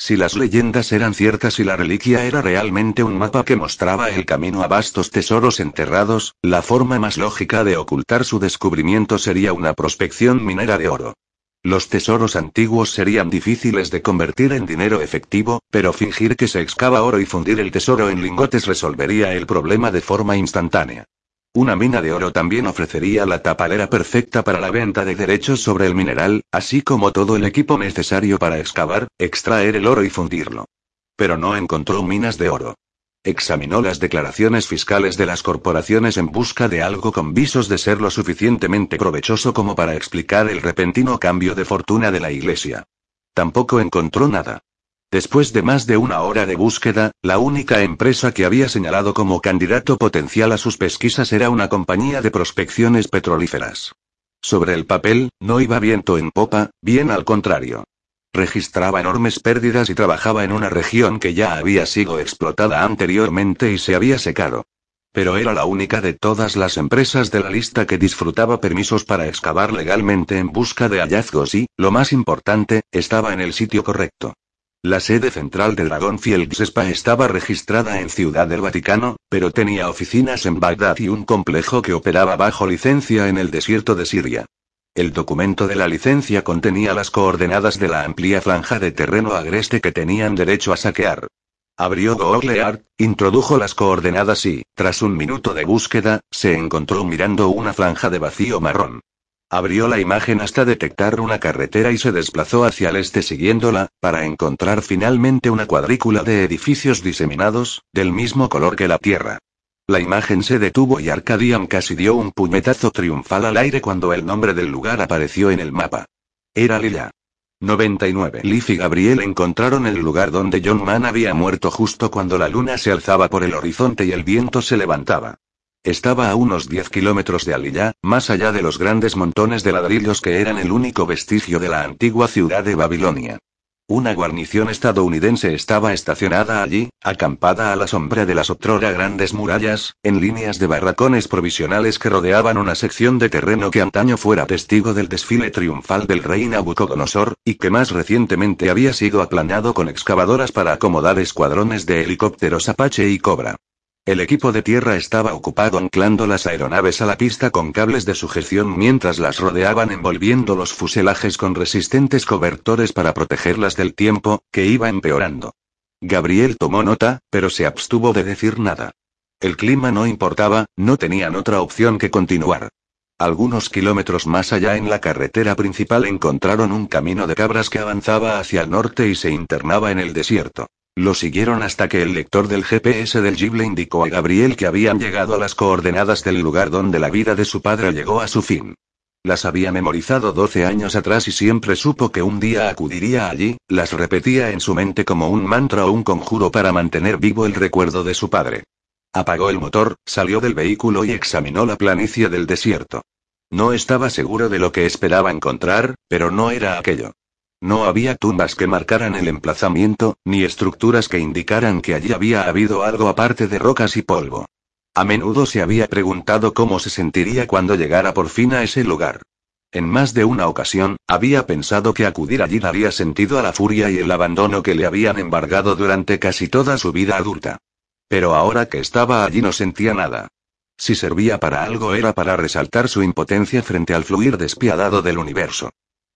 Si las leyendas eran ciertas y la reliquia era realmente un mapa que mostraba el camino a vastos tesoros enterrados, la forma más lógica de ocultar su descubrimiento sería una prospección minera de oro. Los tesoros antiguos serían difíciles de convertir en dinero efectivo, pero fingir que se excava oro y fundir el tesoro en lingotes resolvería el problema de forma instantánea. Una mina de oro también ofrecería la tapadera perfecta para la venta de derechos sobre el mineral, así como todo el equipo necesario para excavar, extraer el oro y fundirlo. Pero no encontró minas de oro. Examinó las declaraciones fiscales de las corporaciones en busca de algo con visos de ser lo suficientemente provechoso como para explicar el repentino cambio de fortuna de la Iglesia. Tampoco encontró nada. Después de más de una hora de búsqueda, la única empresa que había señalado como candidato potencial a sus pesquisas era una compañía de prospecciones petrolíferas. Sobre el papel, no iba viento en popa, bien al contrario. Registraba enormes pérdidas y trabajaba en una región que ya había sido explotada anteriormente y se había secado. Pero era la única de todas las empresas de la lista que disfrutaba permisos para excavar legalmente en busca de hallazgos y, lo más importante, estaba en el sitio correcto. La sede central de Dragonfield Spa estaba registrada en Ciudad del Vaticano, pero tenía oficinas en Bagdad y un complejo que operaba bajo licencia en el desierto de Siria. El documento de la licencia contenía las coordenadas de la amplia franja de terreno agreste que tenían derecho a saquear. Abrió Google Earth, introdujo las coordenadas y, tras un minuto de búsqueda, se encontró mirando una franja de vacío marrón. Abrió la imagen hasta detectar una carretera y se desplazó hacia el este siguiéndola, para encontrar finalmente una cuadrícula de edificios diseminados, del mismo color que la Tierra. La imagen se detuvo y Arcadian casi dio un puñetazo triunfal al aire cuando el nombre del lugar apareció en el mapa. Era Lila. 99. Liv y Gabriel encontraron el lugar donde John Mann había muerto justo cuando la luna se alzaba por el horizonte y el viento se levantaba. Estaba a unos 10 kilómetros de Aliyah, más allá de los grandes montones de ladrillos que eran el único vestigio de la antigua ciudad de Babilonia. Una guarnición estadounidense estaba estacionada allí, acampada a la sombra de las otrora grandes murallas, en líneas de barracones provisionales que rodeaban una sección de terreno que antaño fuera testigo del desfile triunfal del rey Nabucodonosor, y que más recientemente había sido aplanado con excavadoras para acomodar escuadrones de helicópteros Apache y Cobra. El equipo de tierra estaba ocupado anclando las aeronaves a la pista con cables de sujeción mientras las rodeaban envolviendo los fuselajes con resistentes cobertores para protegerlas del tiempo, que iba empeorando. Gabriel tomó nota, pero se abstuvo de decir nada. El clima no importaba, no tenían otra opción que continuar. Algunos kilómetros más allá en la carretera principal encontraron un camino de cabras que avanzaba hacia el norte y se internaba en el desierto. Lo siguieron hasta que el lector del GPS del Jeep le indicó a Gabriel que habían llegado a las coordenadas del lugar donde la vida de su padre llegó a su fin. Las había memorizado 12 años atrás y siempre supo que un día acudiría allí, las repetía en su mente como un mantra o un conjuro para mantener vivo el recuerdo de su padre. Apagó el motor, salió del vehículo y examinó la planicie del desierto. No estaba seguro de lo que esperaba encontrar, pero no era aquello. No había tumbas que marcaran el emplazamiento, ni estructuras que indicaran que allí había habido algo aparte de rocas y polvo. A menudo se había preguntado cómo se sentiría cuando llegara por fin a ese lugar. En más de una ocasión, había pensado que acudir allí daría sentido a la furia y el abandono que le habían embargado durante casi toda su vida adulta. Pero ahora que estaba allí no sentía nada. Si servía para algo era para resaltar su impotencia frente al fluir despiadado del universo.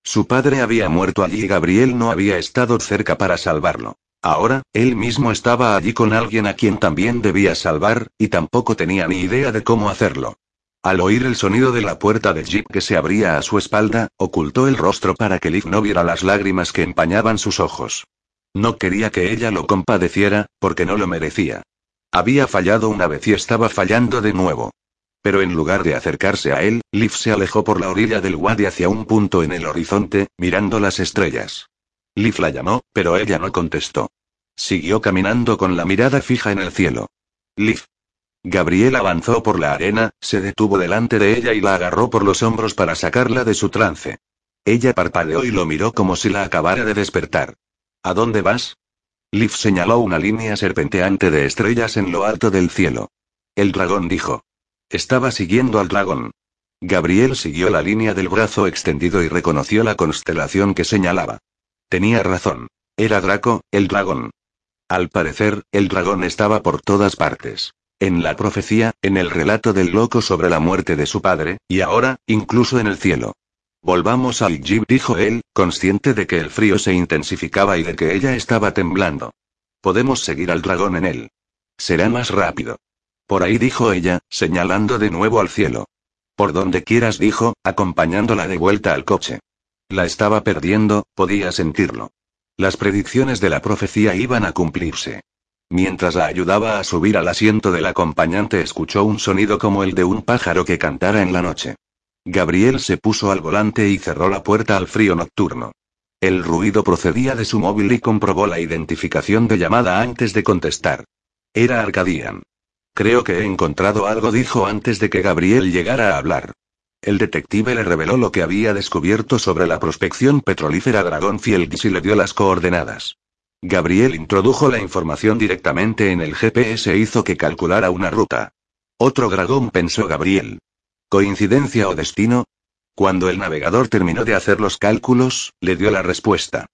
Su padre había muerto allí y Gabriel no había estado cerca para salvarlo. Ahora, él mismo estaba allí con alguien a quien también debía salvar, y tampoco tenía ni idea de cómo hacerlo. Al oír el sonido de la puerta del jeep que se abría a su espalda, ocultó el rostro para que Liv no viera las lágrimas que empañaban sus ojos. No quería que ella lo compadeciera, porque no lo merecía. Había fallado una vez y estaba fallando de nuevo. Pero en lugar de acercarse a él, Liv se alejó por la orilla del wadi hacia un punto en el horizonte, mirando las estrellas. Liv la llamó, pero ella no contestó. Siguió caminando con la mirada fija en el cielo. Liv. Gabriel avanzó por la arena, se detuvo delante de ella y la agarró por los hombros para sacarla de su trance. Ella parpadeó y lo miró como si la acabara de despertar. ¿A dónde vas? Liv señaló una línea serpenteante de estrellas en lo alto del cielo. El dragón dijo. Estaba siguiendo al dragón. Gabriel siguió la línea del brazo extendido y reconoció la constelación que señalaba. Tenía razón. Era Draco, el dragón. Al parecer, el dragón estaba por todas partes. En la profecía, en el relato del loco sobre la muerte de su padre, y ahora, incluso en el cielo. Volvamos al jeep, dijo él, consciente de que el frío se intensificaba y de que ella estaba temblando. Podemos seguir al dragón en él. Será más rápido. Por ahí dijo ella, señalando de nuevo al cielo. Por donde quieras, dijo, acompañándola de vuelta al coche. La estaba perdiendo, podía sentirlo. Las predicciones de la profecía iban a cumplirse. Mientras la ayudaba a subir al asiento del acompañante escuchó un sonido como el de un pájaro que cantara en la noche. Gabriel se puso al volante y cerró la puerta al frío nocturno. El ruido procedía de su móvil y comprobó la identificación de llamada antes de contestar. Era Arcadian. Creo que he encontrado algo, dijo antes de que Gabriel llegara a hablar. El detective le reveló lo que había descubierto sobre la prospección petrolífera Dragonfield y le dio las coordenadas. Gabriel introdujo la información directamente en el GPS e hizo que calculara una ruta. Otro dragón, pensó Gabriel. ¿Coincidencia o destino? Cuando el navegador terminó de hacer los cálculos, le dio la respuesta.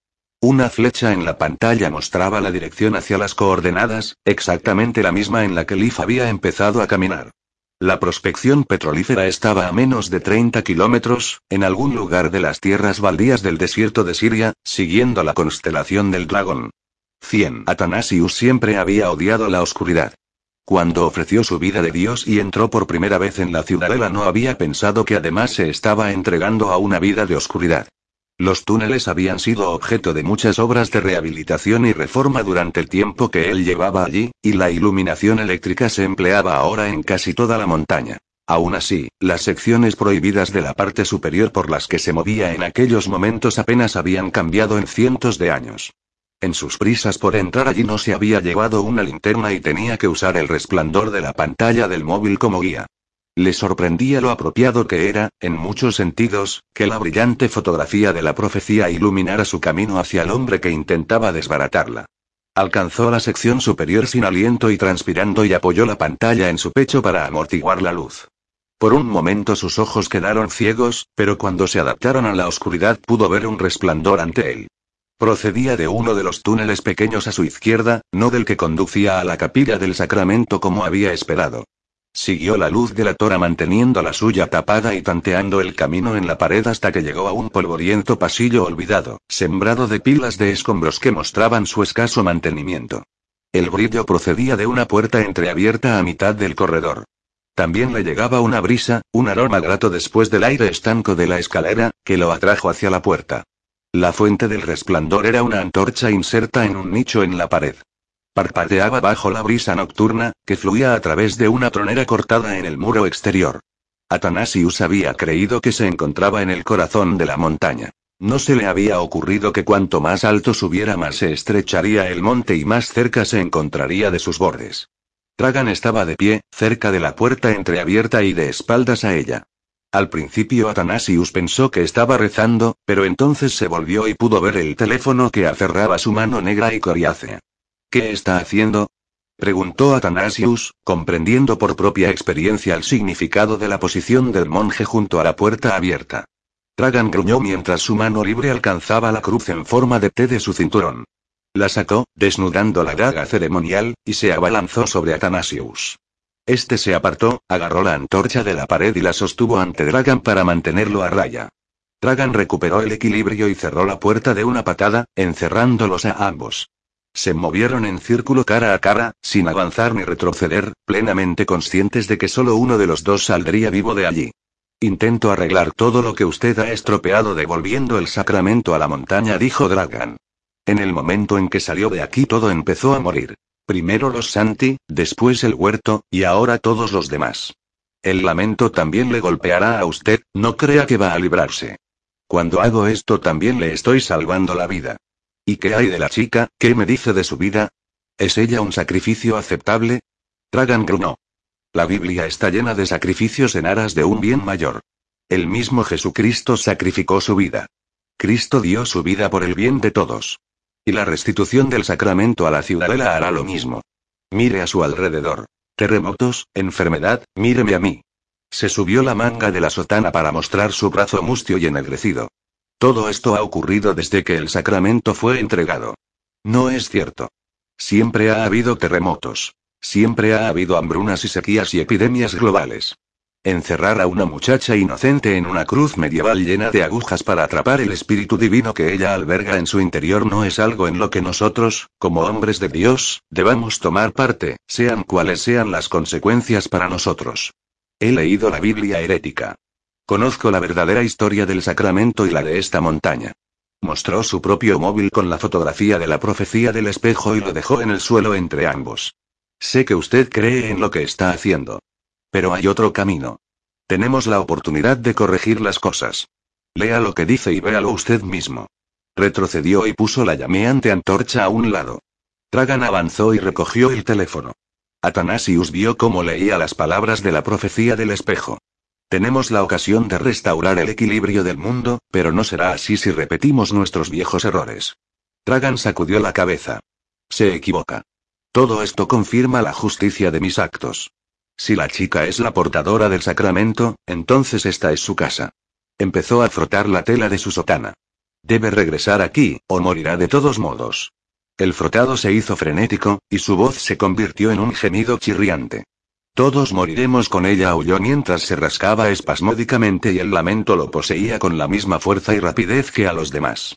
Una flecha en la pantalla mostraba la dirección hacia las coordenadas, exactamente la misma en la que Leaf había empezado a caminar. La prospección petrolífera estaba a menos de 30 kilómetros, en algún lugar de las tierras baldías del desierto de Siria, siguiendo la constelación del dragón. 100. Atanasius siempre había odiado la oscuridad. Cuando ofreció su vida de Dios y entró por primera vez en la ciudadela no había pensado que además se estaba entregando a una vida de oscuridad. Los túneles habían sido objeto de muchas obras de rehabilitación y reforma durante el tiempo que él llevaba allí, y la iluminación eléctrica se empleaba ahora en casi toda la montaña. Aún así, las secciones prohibidas de la parte superior por las que se movía en aquellos momentos apenas habían cambiado en cientos de años. En sus prisas por entrar allí no se había llevado una linterna y tenía que usar el resplandor de la pantalla del móvil como guía. Le sorprendía lo apropiado que era, en muchos sentidos, que la brillante fotografía de la profecía iluminara su camino hacia el hombre que intentaba desbaratarla. Alcanzó la sección superior sin aliento y transpirando y apoyó la pantalla en su pecho para amortiguar la luz. Por un momento sus ojos quedaron ciegos, pero cuando se adaptaron a la oscuridad pudo ver un resplandor ante él. Procedía de uno de los túneles pequeños a su izquierda, no del que conducía a la capilla del sacramento como había esperado. Siguió la luz de la tora manteniendo la suya tapada y tanteando el camino en la pared hasta que llegó a un polvoriento pasillo olvidado, sembrado de pilas de escombros que mostraban su escaso mantenimiento. El brillo procedía de una puerta entreabierta a mitad del corredor. También le llegaba una brisa, un aroma grato después del aire estanco de la escalera, que lo atrajo hacia la puerta. La fuente del resplandor era una antorcha inserta en un nicho en la pared. Parpadeaba bajo la brisa nocturna, que fluía a través de una tronera cortada en el muro exterior. Atanasius había creído que se encontraba en el corazón de la montaña. No se le había ocurrido que cuanto más alto subiera más se estrecharía el monte y más cerca se encontraría de sus bordes. Tragan estaba de pie, cerca de la puerta entreabierta y de espaldas a ella. Al principio Atanasius pensó que estaba rezando, pero entonces se volvió y pudo ver el teléfono que aferraba su mano negra y coriácea. ¿Qué está haciendo? preguntó Atanasius, comprendiendo por propia experiencia el significado de la posición del monje junto a la puerta abierta. Tragan gruñó mientras su mano libre alcanzaba la cruz en forma de T de su cinturón. La sacó, desnudando la daga ceremonial, y se abalanzó sobre Atanasius. Este se apartó, agarró la antorcha de la pared y la sostuvo ante Dragan para mantenerlo a raya. Dragan recuperó el equilibrio y cerró la puerta de una patada, encerrándolos a ambos. Se movieron en círculo cara a cara, sin avanzar ni retroceder, plenamente conscientes de que solo uno de los dos saldría vivo de allí. Intento arreglar todo lo que usted ha estropeado devolviendo el sacramento a la montaña, dijo Dragan. En el momento en que salió de aquí todo empezó a morir. Primero los Santi, después el huerto, y ahora todos los demás. El lamento también le golpeará a usted, no crea que va a librarse. Cuando hago esto también le estoy salvando la vida. ¿Y qué hay de la chica? ¿Qué me dice de su vida? ¿Es ella un sacrificio aceptable? Tragan grunó. La Biblia está llena de sacrificios en aras de un bien mayor. El mismo Jesucristo sacrificó su vida. Cristo dio su vida por el bien de todos. Y la restitución del sacramento a la ciudadela hará lo mismo. Mire a su alrededor. Terremotos, enfermedad, míreme a mí. Se subió la manga de la sotana para mostrar su brazo mustio y ennegrecido. Todo esto ha ocurrido desde que el sacramento fue entregado. No es cierto. Siempre ha habido terremotos. Siempre ha habido hambrunas y sequías y epidemias globales. Encerrar a una muchacha inocente en una cruz medieval llena de agujas para atrapar el espíritu divino que ella alberga en su interior no es algo en lo que nosotros, como hombres de Dios, debamos tomar parte, sean cuales sean las consecuencias para nosotros. He leído la Biblia herética. Conozco la verdadera historia del sacramento y la de esta montaña. Mostró su propio móvil con la fotografía de la profecía del espejo y lo dejó en el suelo entre ambos. Sé que usted cree en lo que está haciendo. Pero hay otro camino. Tenemos la oportunidad de corregir las cosas. Lea lo que dice y véalo usted mismo. Retrocedió y puso la llameante antorcha a un lado. Tragan avanzó y recogió el teléfono. Atanasius vio cómo leía las palabras de la profecía del espejo. Tenemos la ocasión de restaurar el equilibrio del mundo, pero no será así si repetimos nuestros viejos errores. Tragan sacudió la cabeza. Se equivoca. Todo esto confirma la justicia de mis actos. Si la chica es la portadora del sacramento, entonces esta es su casa. Empezó a frotar la tela de su sotana. Debe regresar aquí, o morirá de todos modos. El frotado se hizo frenético, y su voz se convirtió en un gemido chirriante. Todos moriremos con ella, aulló mientras se rascaba espasmódicamente y el lamento lo poseía con la misma fuerza y rapidez que a los demás.